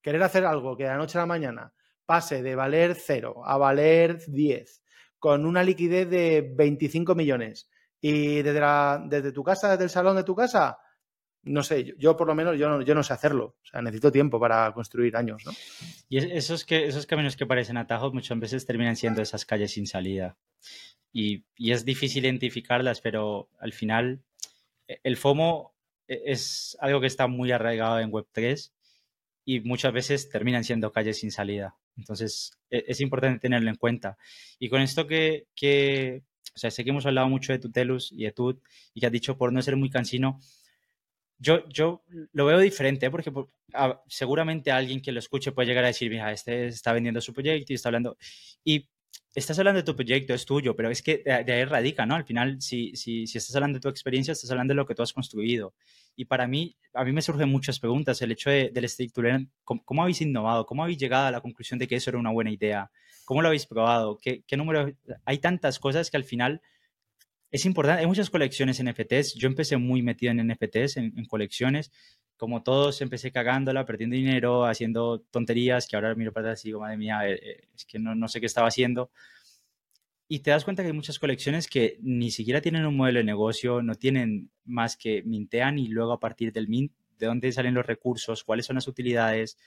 querer hacer algo que de la noche a la mañana pase de valer 0 a valer 10 con una liquidez de 25 millones y desde, la, desde tu casa, desde el salón de tu casa, no sé, yo, yo por lo menos yo no, yo no, sé hacerlo. O sea, necesito tiempo para construir años, ¿no? Y esos, que, esos caminos que parecen atajos muchas veces terminan siendo esas calles sin salida. Y, y es difícil identificarlas, pero al final e, el FOMO e, es algo que está muy arraigado en Web3 y muchas veces terminan siendo calles sin salida. Entonces, e, es importante tenerlo en cuenta. Y con esto que, que o sea, sé que hemos hablado mucho de Tutelus y de Tut y que has dicho por no ser muy cansino. Yo, yo lo veo diferente, ¿eh? porque por, a, seguramente alguien que lo escuche puede llegar a decir, mira, este está vendiendo su proyecto y está hablando. Y estás hablando de tu proyecto, es tuyo, pero es que de, de ahí radica, ¿no? Al final, si, si, si, estás hablando de tu experiencia, estás hablando de lo que tú has construido. Y para mí, a mí me surgen muchas preguntas. El hecho de, del Stake to Learn, ¿cómo, ¿cómo, habéis innovado? ¿Cómo habéis llegado a la conclusión de que eso era una buena idea? ¿Cómo lo habéis probado? ¿Qué, qué número? Hay tantas cosas que al final es importante. Hay muchas colecciones NFTs. Yo empecé muy metido en NFTs, en, en colecciones. Como todos, empecé cagándola, perdiendo dinero, haciendo tonterías, que ahora miro para atrás y digo, madre mía, eh, es que no, no sé qué estaba haciendo y te das cuenta que hay muchas colecciones que ni siquiera tienen un modelo de negocio, no tienen más que mintean y luego a partir del mint, de dónde salen los recursos, cuáles son las utilidades,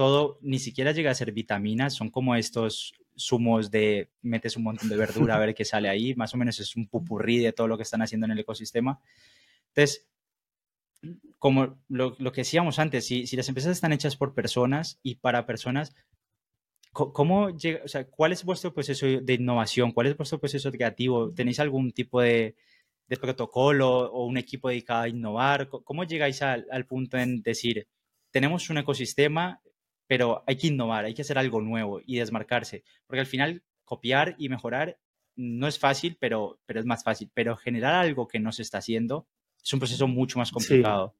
todo ni siquiera llega a ser vitaminas, son como estos zumos de metes un montón de verdura a ver qué sale ahí, más o menos es un pupurrí de todo lo que están haciendo en el ecosistema. Entonces, como lo, que decíamos antes, si, si, las empresas están hechas por personas y para personas, ¿cómo llega, o sea, ¿cuál es vuestro proceso de innovación? ¿Cuál es vuestro proceso creativo? ¿Tenéis algún tipo de, de protocolo o un equipo dedicado a innovar? ¿Cómo llegáis al, al punto en decir, tenemos un ecosistema, pero hay que innovar, hay que hacer algo nuevo y desmarcarse? Porque al final, copiar y mejorar no es fácil, pero, pero es más fácil. Pero generar algo que no se está haciendo es un proceso mucho más complicado.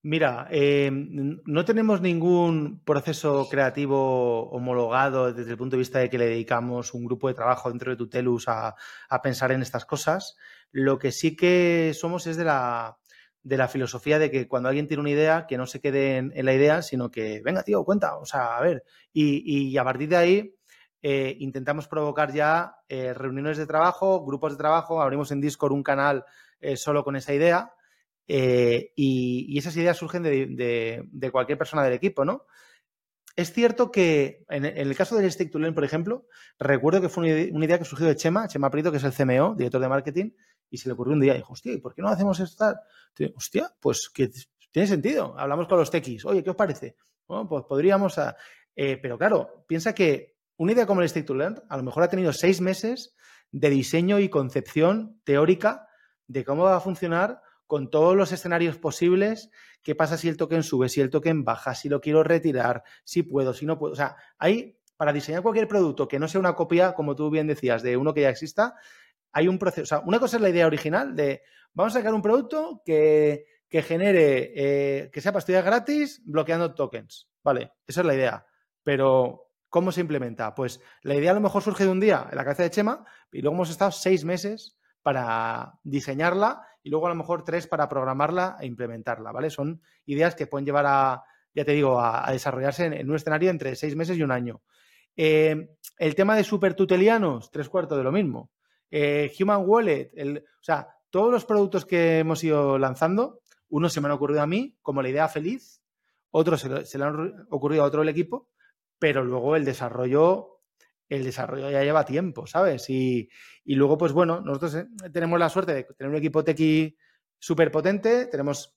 Mira, eh, no tenemos ningún proceso creativo homologado desde el punto de vista de que le dedicamos un grupo de trabajo dentro de Tutelus a, a pensar en estas cosas. Lo que sí que somos es de la, de la filosofía de que cuando alguien tiene una idea, que no se quede en, la idea, sino que, venga, tío, cuenta, o sea, a ver. Y, y a partir de ahí eh, intentamos provocar ya eh, reuniones de trabajo, grupos de trabajo, abrimos en Discord un canal solo con esa idea eh, y, esas ideas surgen de, cualquier persona del equipo, ¿no? Es cierto que en, el caso del Stick to Learn, por ejemplo, recuerdo que fue una idea, que surgió de Chema, Chema Prieto, que es el CMO, director de marketing, y se le ocurrió un día, dijo, hostia, ¿por qué no hacemos esto? Hostia, pues que tiene sentido. Hablamos con los techis, oye, ¿qué os parece? Pues podríamos... Eh, pero claro, piensa que una idea como el Stick to Learn a lo mejor ha tenido seis meses de diseño y concepción teórica de cómo va a funcionar con todos los escenarios posibles, qué pasa si el token sube, si el token baja, si lo quiero retirar, si puedo, si no puedo. O sea, hay, para diseñar cualquier producto que no sea una copia, como tú bien decías, de uno que ya exista, hay un proceso. O sea, una cosa es la idea original de vamos a sacar un producto que, genere, eh, que sea estudiar gratis bloqueando tokens. Vale, esa es la idea. Pero, ¿cómo se implementa? Pues la idea a lo mejor surge de un día en la cabeza de Chema y luego hemos estado seis meses para diseñarla y luego a lo mejor tres para programarla e implementarla, ¿vale? Son ideas que pueden llevar a, ya te digo, a, desarrollarse en, un escenario entre seis meses y un año. Eh, el tema de supertutelianos, tres cuartos de lo mismo. Eh, Human Wallet, el, o sea, todos los productos que hemos ido lanzando, uno se me han ocurrido a mí como la idea feliz, otros se, le han ocurrido a otro del equipo, pero luego el desarrollo el desarrollo ya lleva tiempo, ¿sabes? Y, luego, pues bueno, nosotros eh, tenemos la suerte de tener un equipo tequi súper potente, tenemos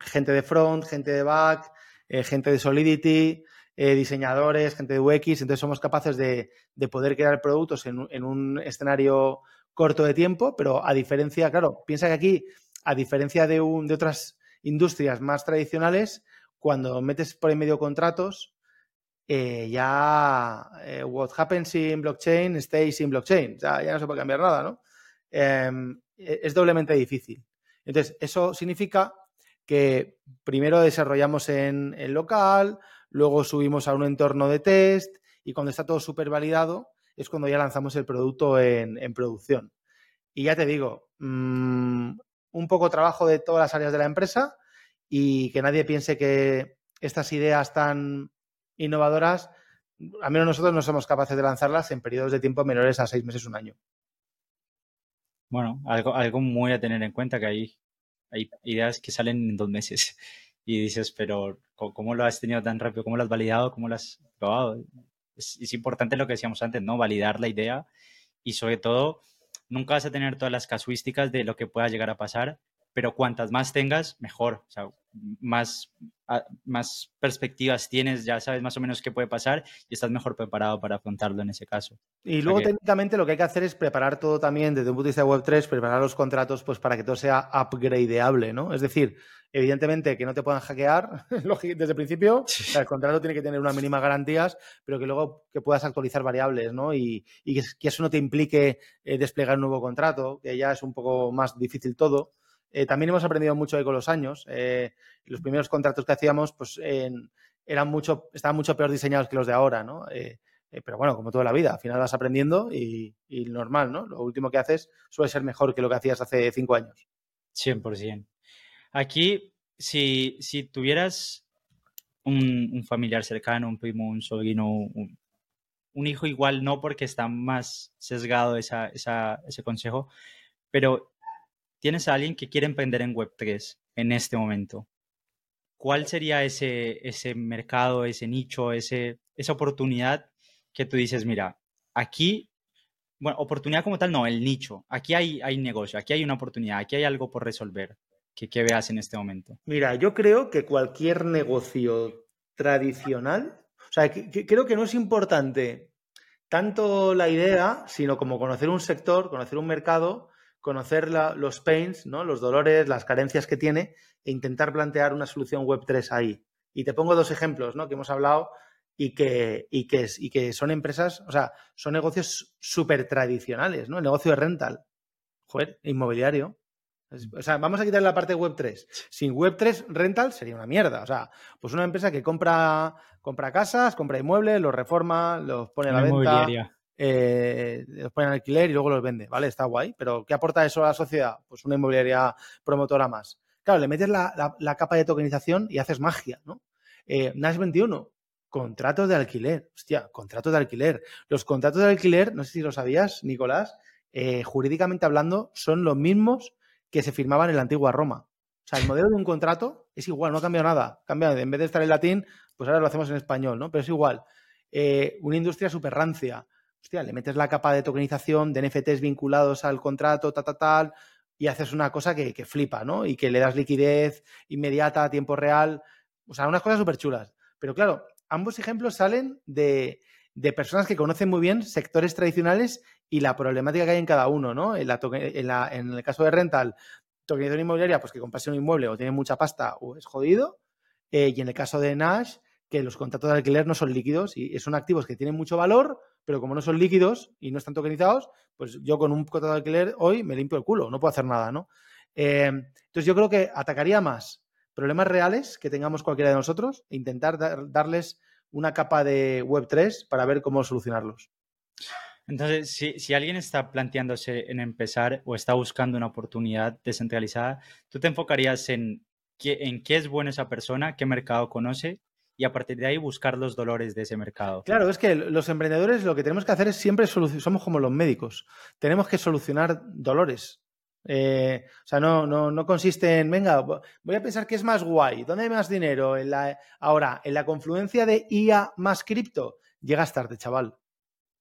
gente de front, gente de back, eh, gente de Solidity, eh, diseñadores, gente de UX, entonces somos capaces de, poder crear productos en, un escenario corto de tiempo, pero a diferencia, claro, piensa que aquí, a diferencia de, un, de otras industrias más tradicionales, cuando metes por en medio contratos, eh, ya eh, what happens in blockchain stays in blockchain. Ya, ya no se puede cambiar nada, ¿no? Em, e, es doblemente difícil. Entonces, eso significa que primero desarrollamos en, local, luego subimos a un entorno de test y cuando está todo súper validado es cuando ya lanzamos el producto en, producción. Y ya te digo, mm, un poco trabajo de todas las áreas de la empresa y que nadie piense que estas ideas tan innovadoras, al menos nosotros no somos capaces de lanzarlas en periodos de tiempo menores a seis meses, un año. Bueno, algo, muy a tener en cuenta que hay ideas que salen en dos meses y dices, pero ¿cómo lo has tenido tan rápido? ¿Cómo lo has validado? ¿Cómo lo has probado? Es, importante lo que decíamos antes, ¿no? Validar la idea y sobre todo, nunca vas a tener todas las casuísticas de lo que pueda llegar a pasar, pero cuantas más tengas, mejor. O sea, más, más perspectivas tienes, ya sabes más o menos qué puede pasar y estás mejor preparado para afrontarlo en ese caso. Y luego técnicamente lo que hay que hacer es preparar todo también desde un punto de vista de Web3, preparar los contratos pues para que todo sea upgradeable, ¿no? Es decir, evidentemente que no te puedan hackear desde el principio, el contrato tiene que tener unas mínimas garantías, pero que luego que puedas actualizar variables, ¿no? Y, que, eso no te implique eh, desplegar un nuevo contrato, que ya es un poco más difícil todo. Eh, también hemos aprendido mucho con los años. Eh, los primeros contratos que hacíamos, pues, eran mucho, estaban mucho peor diseñados que los de ahora, ¿no? Eh, pero bueno, como toda la vida, al final vas aprendiendo y, normal, ¿no? Lo último que haces suele ser mejor que lo que hacías hace cinco años. 100%. Aquí, si, si tuvieras un, familiar cercano, un primo, un sobrino, un, hijo igual, no porque está más sesgado esa, ese consejo, pero tienes a alguien que quiere emprender en Web3 en este momento, ¿cuál sería ese, ese mercado, ese nicho, ese, esa oportunidad que tú dices, mira, aquí, bueno, oportunidad como tal, no, el nicho, aquí hay, hay negocio, aquí hay una oportunidad, aquí hay algo por resolver. que, veas en este momento? Mira, yo creo que cualquier negocio tradicional, o sea, creo que no es importante tanto la idea, sino como conocer un sector, conocer un mercado, conocer los pains, ¿no? los dolores, las carencias que tiene e intentar plantear una solución web 3 ahí. Y te pongo dos ejemplos ¿no? que hemos hablado y que, y que, y que son empresas, o sea, son negocios súper tradicionales, ¿no? El negocio de rental, joder, inmobiliario. O sea, vamos a quitar la parte web 3. Sin web 3, rental sería una mierda. O sea, pues una empresa que compra, compra casas, compra inmuebles, los reforma, los pone a la venta. Eh, los pone en alquiler y luego los vende, ¿vale? Está guay, pero ¿qué aporta eso a la sociedad? Pues una inmobiliaria promotora más. Claro, le metes la, capa de tokenización y haces magia, ¿no? Eh, Nash 21, contratos de alquiler. Hostia, contratos de alquiler. Los contratos de alquiler, no sé si lo sabías, Nicolás, eh, jurídicamente hablando, son los mismos que se firmaban en la antigua Roma. O sea, el modelo de un contrato es igual, no ha cambiado nada. Cambia, en vez de estar en latín, pues ahora lo hacemos en español, ¿no? Pero es igual. Eh, una industria súper rancia. Hostia, le metes la capa de tokenización de NFTs vinculados al contrato, tal, tal, tal, y haces una cosa que, que flipa, ¿no? Y que le das liquidez inmediata, a tiempo real. O sea, unas cosas súper chulas. Pero claro, ambos ejemplos salen de, personas que conocen muy bien sectores tradicionales y la problemática que hay en cada uno, ¿no? En, el caso de rental, tokenización inmobiliaria, pues que compras un inmueble o tiene mucha pasta o es jodido. Eh, y en el caso de Nash, que los contratos de alquiler no son líquidos y son activos que tienen mucho valor, pero como no son líquidos y no están tokenizados, pues yo con un contrato de alquiler hoy me limpio el culo, no puedo hacer nada, ¿no? Eh, entonces yo creo que atacaría más problemas reales que tengamos cualquiera de nosotros e intentar darles una capa de Web3 para ver cómo solucionarlos. Entonces, si, alguien está planteándose en empezar o está buscando una oportunidad descentralizada, tú te enfocarías en qué, en qué es bueno esa persona, qué mercado conoce y a partir de ahí buscar los dolores de ese mercado. Claro, es que los emprendedores lo que tenemos que hacer es siempre somos como los médicos, tenemos que solucionar dolores. Eh, o sea, no, no, no, consiste en, venga, voy a pensar qué es más guay, ¿dónde hay más dinero? Ahora, en la confluencia de IA más cripto, llegas tarde, chaval.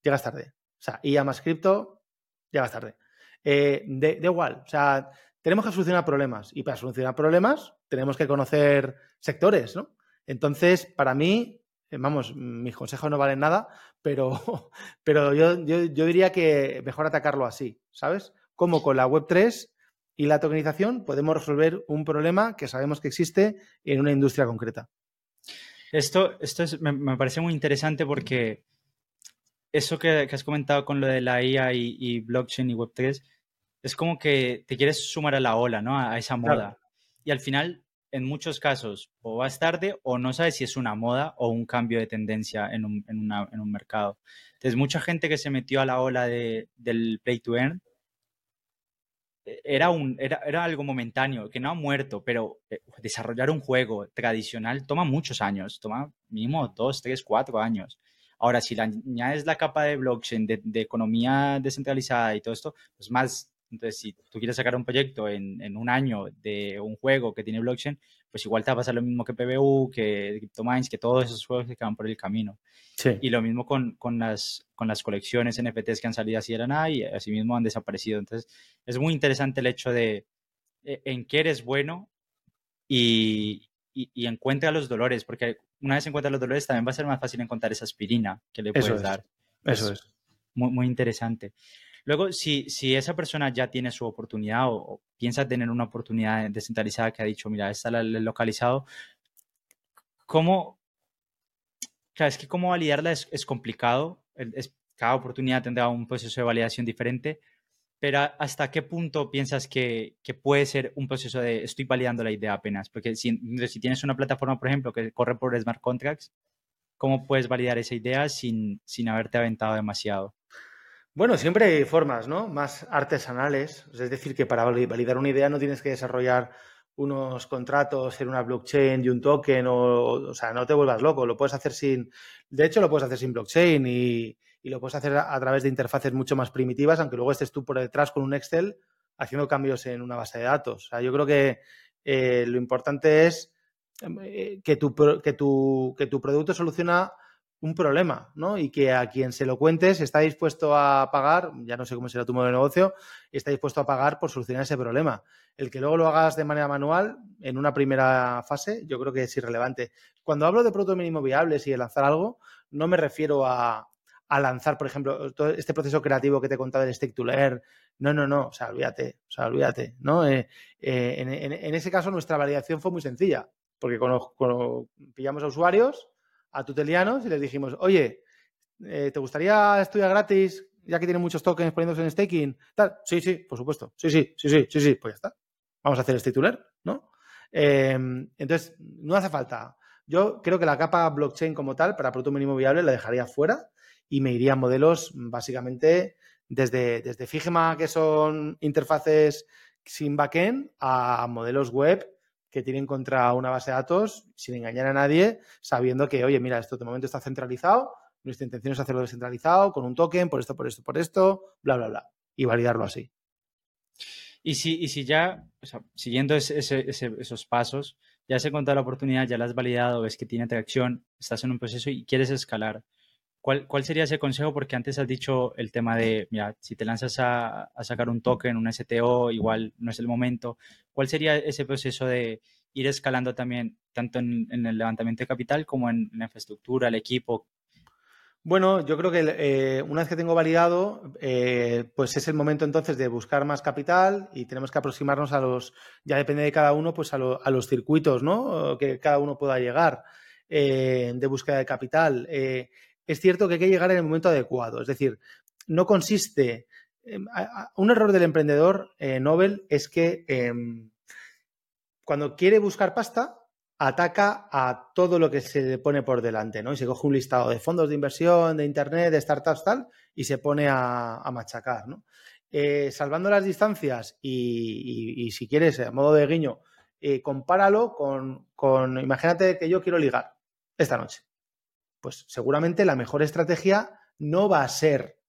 Llegas tarde. O sea, IA más cripto, llegas tarde. Eh, de, igual, o sea, tenemos que solucionar problemas y para solucionar problemas tenemos que conocer sectores, ¿no? Entonces, para mí, eh, vamos, mis consejos no valen nada, pero, pero yo, yo, yo diría que mejor atacarlo así, ¿sabes? cómo con la Web3 y la tokenización podemos resolver un problema que sabemos que existe en una industria concreta. Esto, esto me, parece muy interesante porque eso que, has comentado con lo de la IA y, blockchain y Web3 es como que te quieres sumar a la ola, ¿no? A, esa moda. Y al final, en muchos casos, o vas tarde o no sabes si es una moda o un cambio de tendencia en un, en un mercado. Entonces, mucha gente que se metió a la ola de, del play to earn e-, era, un, era, era, algo momentáneo, que no ha muerto, pero eh, desarrollar un juego tradicional toma muchos años, toma mínimo dos, tres, cuatro años. Ahora, si le añades la capa de blockchain, de, de, economía descentralizada y todo esto, pues más, entonces si tú quieres sacar un proyecto en, en, un año de un juego que tiene blockchain, pues igual te va a pasar lo mismo que PBU, que CryptoMines, que todos esos juegos que van por el camino. Y lo mismo con, con, las, con las colecciones NFTs que han salido así de la nada y así mismo han desaparecido. Entonces, es muy interesante el hecho de e, en qué eres bueno y, y, encuentra los dolores, porque una vez encuentras los dolores también va a ser más fácil encontrar esa aspirina que le puedes dar. Eso es. Muy, muy interesante. Luego, si, esa persona ya tiene su oportunidad o, piensa tener una oportunidad descentralizada que ha dicho, mira, esta localizado, ¿cómo? Claro, es que cómo validarla es, complicado. Cada oportunidad tendrá un proceso de validación diferente, pero ¿hasta qué punto piensas que, que, puede ser un proceso de estoy validando la idea apenas? Porque si, si, tienes una plataforma, por ejemplo, que corre por smart contracts, ¿cómo puedes validar esa idea sin, sin haberte aventado demasiado? Bueno, siempre hay formas, ¿no? Más artesanales. Es decir, que para validar una idea no tienes que desarrollar unos contratos en una blockchain y un token, o, o sea, no te vuelvas loco, lo puedes hacer sin, de hecho lo puedes hacer sin blockchain y, lo puedes hacer a, través de interfaces mucho más primitivas, aunque luego estés tú por detrás con un Excel haciendo cambios en una base de datos. O sea, yo creo que eh, lo importante es eh, que, tu, que, tu, que tu producto soluciona un problema, ¿no? Y que a quien se lo cuentes está dispuesto a pagar, ya no sé cómo será tu modo de negocio, está dispuesto a pagar por solucionar ese problema. El que luego lo hagas de manera manual, en una primera fase, yo creo que es irrelevante. Cuando hablo de producto mínimo viables y de lanzar algo, no me refiero a, lanzar, por ejemplo, todo este proceso creativo que te he contado del Stick to Learn. No, no, no, o sea, olvídate, o sea, olvídate, ¿no? Eh, eh, en, ese caso, nuestra validación fue muy sencilla, porque cuando pillamos a usuarios, a tutelianos y les dijimos, oye, eh, ¿te gustaría estudiar gratis ya que tienen muchos tokens poniéndose en staking? Tal. Sí, sí, por supuesto. Sí, sí, sí, sí, sí, sí, pues ya está. Vamos a hacer este titular, ¿no? Em, entonces, no hace falta. Yo creo que la capa blockchain como tal, para producto mínimo viable, la dejaría fuera y me iría a modelos básicamente desde, desde Figma, que son interfaces sin backend, a modelos web que tienen contra una base de datos sin engañar a nadie, sabiendo que, oye, mira, esto de momento está centralizado, nuestra intención es hacerlo descentralizado, con un token, por esto, por esto, por esto, bla, bla, bla, y validarlo así. Y si, y si ya, siguiendo esos pasos, ya has encontrado la oportunidad, ya la has validado, ves que tiene atracción, estás en un proceso y quieres escalar, ¿Cuál, sería ese consejo? Porque antes has dicho el tema de, mira, si te lanzas a, sacar un token, un STO, igual no es el momento. ¿Cuál sería ese proceso de ir escalando también, tanto en, el levantamiento de capital como en, la infraestructura, el equipo? Bueno, yo creo que eh, una vez que tengo validado, eh, pues es el momento entonces de buscar más capital y tenemos que aproximarnos a los, ya depende de cada uno, pues a, los circuitos, ¿no? Que cada uno pueda llegar eh, de búsqueda de capital es cierto que hay que llegar en el momento adecuado. Es decir, no consiste. un error del emprendedor eh, Nobel es que em, cuando quiere buscar pasta, ataca a todo lo que se le pone por delante, ¿no? Y se coge un listado de fondos de inversión, de internet, de startups, tal, y se pone a, machacar, ¿no? Eh, salvando las distancias y, si quieres, a modo de guiño, eh, compáralo con, con, imagínate que yo quiero ligar esta noche pues seguramente la mejor estrategia no va a ser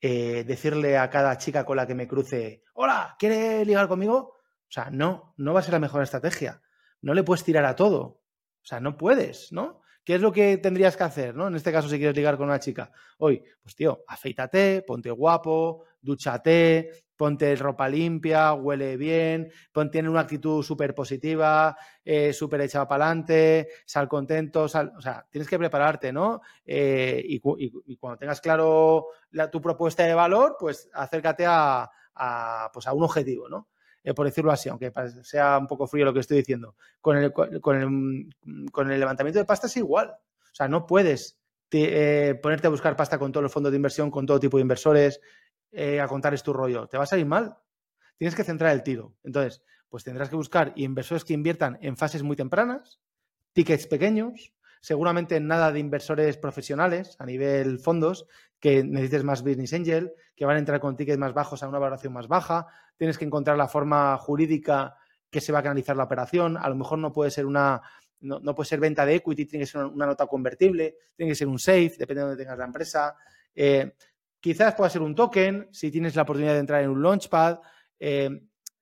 eh, decirle a cada chica con la que me cruce, hola, ¿quiere ligar conmigo? O sea, no, no va a ser la mejor estrategia. No le puedes tirar a todo. O sea, no puedes, ¿no? ¿Qué es lo que tendrías que hacer, ¿no? En este caso, si quieres ligar con una chica. Hoy, pues tío, afeítate, ponte guapo, dúchate, ponte ropa limpia, huele bien, ponte en una actitud súper positiva, eh, súper echada para adelante, sal contento, sal, o sea, tienes que prepararte, ¿no? Eh, y, cuando tengas claro tu propuesta de valor, pues acércate a, pues a un objetivo, ¿no? Eh, por decirlo así, aunque sea un poco frío lo que estoy diciendo. Con el, con el, con el levantamiento de pasta es igual. O sea, no puedes ponerte a buscar pasta con todos los fondos de inversión, con todo tipo de inversores, eh, a contar es tu rollo. Te va a salir mal. Tienes que centrar el tiro. Entonces, pues tendrás que buscar inversores que inviertan en fases muy tempranas, tickets pequeños, seguramente nada de inversores profesionales a nivel fondos, que necesites más business angel, que van a entrar con tickets más bajos a una valoración más baja. Tienes que encontrar la forma jurídica que se va a canalizar la operación. A lo mejor no puede ser una, no, puede ser venta de equity, tiene que ser una, nota convertible, tiene que ser un safe, depende de dónde tengas la empresa. Eh, Quizás pueda ser un token, si tienes la oportunidad de entrar en un launchpad. Eh,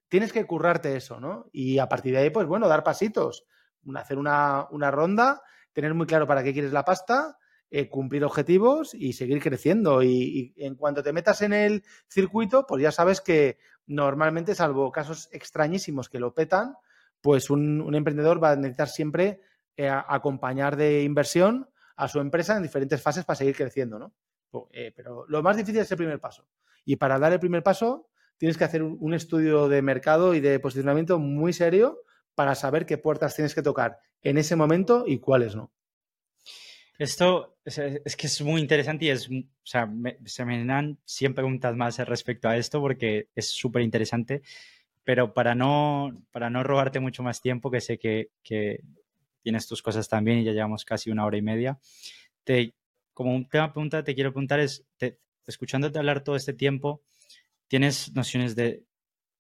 tienes que currarte eso, ¿no? Y a partir de ahí, pues bueno, dar pasitos, hacer una, ronda, tener muy claro para qué quieres la pasta, eh, cumplir objetivos y seguir creciendo. Y, en cuanto te metas en el circuito, pues ya sabes que normalmente, salvo casos extrañísimos que lo petan, pues un, emprendedor va a necesitar siempre eh, acompañar de inversión a su empresa en diferentes fases para seguir creciendo, ¿no? Eh, pero lo más difícil es el primer paso. Y para dar el primer paso, tienes que hacer un, estudio de mercado y de posicionamiento muy serio para saber qué puertas tienes que tocar en ese momento y cuáles no. Esto es, que es muy interesante y es, o sea, se me dan 100 preguntas más respecto a esto porque es súper interesante, pero para no, para no robarte mucho más tiempo, que sé que, que, tienes tus cosas también y ya llevamos casi una hora y media, te como un tema pregunta te quiero preguntar es, escuchándote hablar todo este tiempo, ¿tienes nociones de,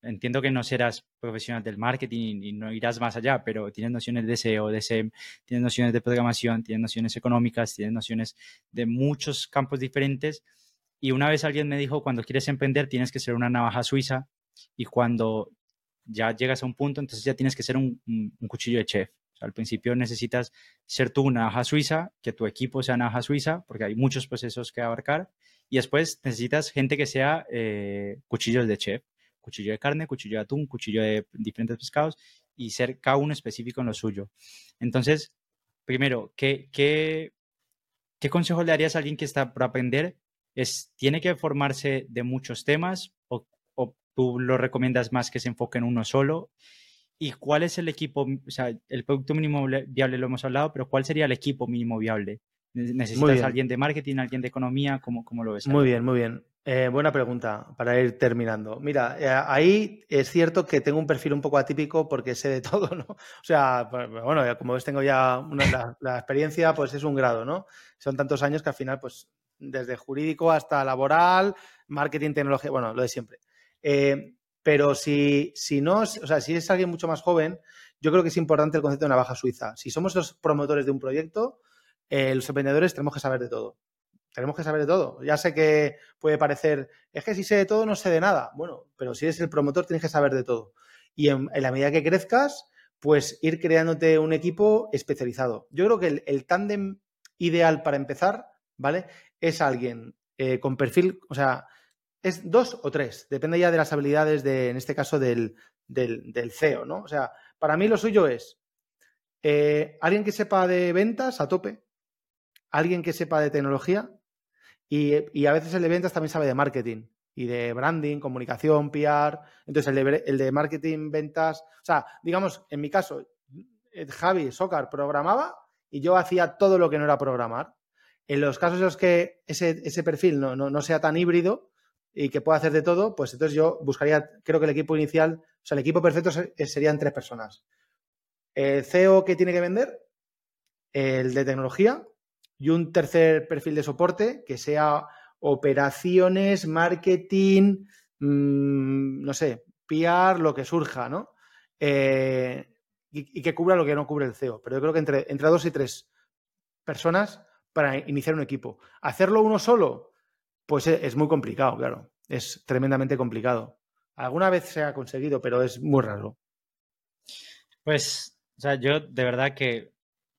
entiendo que no serás profesional del marketing y no irás más allá, pero tienes nociones de SEO, de SEM, tienes nociones de programación, tienes nociones económicas, tienes nociones de muchos campos diferentes. Y una vez alguien me dijo, cuando quieres emprender tienes que ser una navaja suiza y cuando ya llegas a un punto, entonces ya tienes que ser un, un cuchillo de chef. O al principio necesitas ser tú una navaja suiza, que tu equipo sea navaja suiza, porque hay muchos procesos que abarcar. Y después necesitas gente que sea eh, cuchillos de chef, cuchillo de carne, cuchillo de atún, cuchillo de diferentes pescados y ser cada uno específico en lo suyo. Entonces, primero, ¿qué, qué, qué consejo le darías a alguien que está por aprender? Es, ¿Tiene que formarse de muchos temas o, o tú lo recomiendas más que se enfoque en uno solo? ¿Y cuál es el equipo? O sea, el producto mínimo viable lo hemos hablado, pero ¿cuál sería el equipo mínimo viable? ¿Necesitas alguien de marketing, alguien de economía? ¿Cómo, cómo lo ves? Muy bien, muy bien. Eh, buena pregunta para ir terminando. Mira, eh, ahí es cierto que tengo un perfil un poco atípico porque sé de todo, ¿no? O sea, pues, bueno, como ves, tengo ya la, experiencia, pues es un grado, ¿no? Son tantos años que al final, pues desde jurídico hasta laboral, marketing, tecnología, bueno, lo de siempre. Eh, pero si, si no, o sea, si es alguien mucho más joven, yo creo que es importante el concepto de una baja suiza. Si somos los promotores de un proyecto, los emprendedores tenemos que saber de todo tenemos que saber de todo. Ya sé que puede parecer, es que si sé de todo no sé de nada. Bueno, pero si eres el promotor tienes que saber de todo. Y en, la medida que crezcas, pues ir creándote un equipo especializado. Yo creo que el, el tándem ideal para empezar, ¿vale? Es alguien eh, con perfil, o sea, es dos o tres, depende ya de las habilidades de, en este caso, del, CEO, ¿no? O sea, para mí lo suyo es eh, alguien que sepa de ventas a tope, alguien que sepa de tecnología y, a veces el de ventas también sabe de marketing y de branding, comunicación, PR. Entonces, el de, marketing, ventas. O sea, digamos, en mi caso, eh, Javi Socar programaba y yo hacía todo lo que no era programar. En los casos en los que ese, ese perfil no, no, sea tan híbrido y que pueda hacer de todo, pues entonces yo buscaría, creo que el equipo inicial, o sea, el equipo perfecto serían tres personas. El CEO que tiene que vender, el de tecnología y un tercer perfil de soporte que sea operaciones, marketing, mm, no sé, PR, lo que surja, ¿no? Eh, y, que cubra lo que no cubre el CEO. Pero yo creo que entre, entre dos y tres personas para iniciar un equipo. Hacerlo uno solo, pues es, es muy complicado, claro. Es tremendamente complicado. Alguna vez se ha conseguido, pero es muy raro. Pues, o sea, yo de verdad que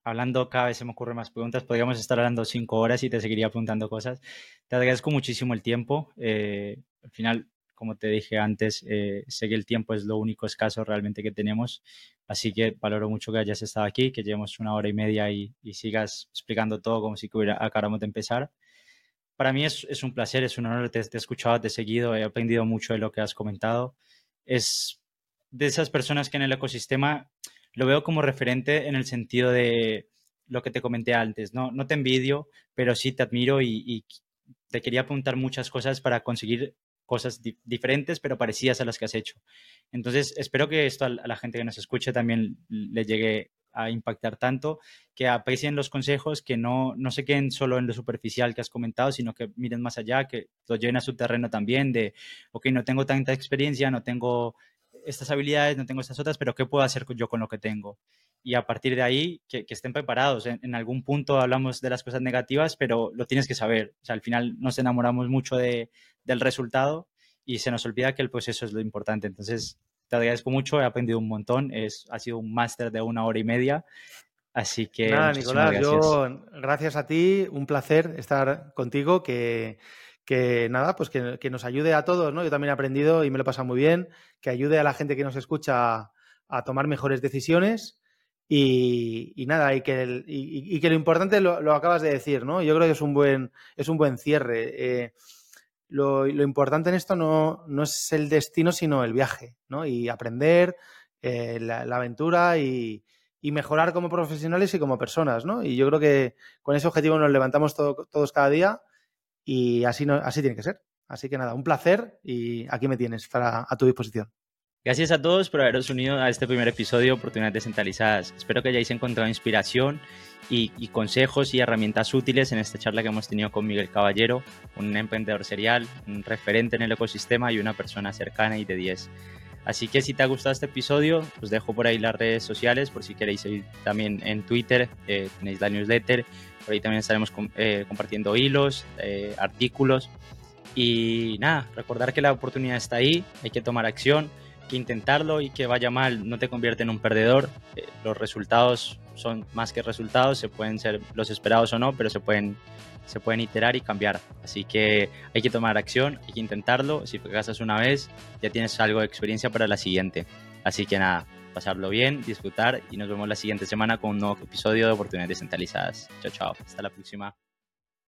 hablando, cada vez se me ocurren más preguntas. Podríamos estar hablando cinco horas y te seguiría apuntando cosas. Te agradezco muchísimo el tiempo. Eh, al final, como te dije antes, eh, sé que el tiempo es lo único escaso realmente que tenemos. Así que valoro mucho que hayas estado aquí, que llevemos una hora y media y, sigas explicando todo como si acabáramos de empezar. Para mí es, es, un placer, es un honor. Te, te he escuchado, te he seguido, he aprendido mucho de lo que has comentado. Es de esas personas que en el ecosistema lo veo como referente en el sentido de lo que te comenté antes, ¿no? No te envidio, pero sí te admiro y, te quería apuntar muchas cosas para conseguir cosas diferentes, pero parecidas a las que has hecho. Entonces, espero que esto a la gente que nos escuche también le llegue a impactar tanto, que aprecien los consejos, que no, no se queden solo en lo superficial que has comentado, sino que miren más allá, que lo lleven a su terreno también de, ok, no tengo tanta experiencia, no tengo estas habilidades, no tengo estas otras, pero ¿qué puedo hacer yo con lo que tengo? Y a partir de ahí, que, estén preparados. En, algún punto hablamos de las cosas negativas, pero lo tienes que saber. O sea, al final nos enamoramos mucho de, del resultado y se nos olvida que el proceso es lo importante. Entonces, te agradezco mucho, he aprendido un montón. Es, ha sido un máster de una hora y media. Así que. Nada, Nicolás, gracias. yo, gracias a ti, un placer estar contigo. Que que nada, pues que, nos ayude a todos, ¿no? Yo también he aprendido y me lo he pasado muy bien, que ayude a la gente que nos escucha a, tomar mejores decisiones y, nada, y que, y, que lo importante lo, acabas de decir, ¿no? Yo creo que es un buen, es un buen cierre. Eh, lo, importante en esto no, no, es el destino, sino el viaje, ¿no? Y aprender eh, la, aventura y, mejorar como profesionales y como personas, ¿no? Y yo creo que con ese objetivo nos levantamos todos cada día y así, no, así tiene que ser. Así que nada, un placer y aquí me tienes para, a tu disposición. Gracias a todos por haberos unido a este primer episodio de Oportunidades Descentralizadas. Espero que hayáis encontrado inspiración y, consejos y herramientas útiles en esta charla que hemos tenido con Miguel Caballero, un emprendedor serial, un referente en el ecosistema y una persona cercana y de 10. Así que si te ha gustado este episodio, os dejo por ahí las redes sociales por si queréis ir también en Twitter, eh, tenéis la newsletter, por ahí también estaremos eh, compartiendo hilos, eh, artículos y nada, recordar que la oportunidad está ahí, hay que tomar acción, que intentarlo y que vaya mal no te convierte en un perdedor. Eh, los resultados son más que resultados, se pueden ser los esperados o no, pero se pueden, se pueden iterar y cambiar. Así que hay que tomar acción, hay que intentarlo. Si fracasas una vez, ya tienes algo de experiencia para la siguiente. Así que nada, pasarlo bien, disfrutar y nos vemos la siguiente semana con un nuevo episodio de Oportunidades Descentralizadas. Chao, chao. Hasta la próxima.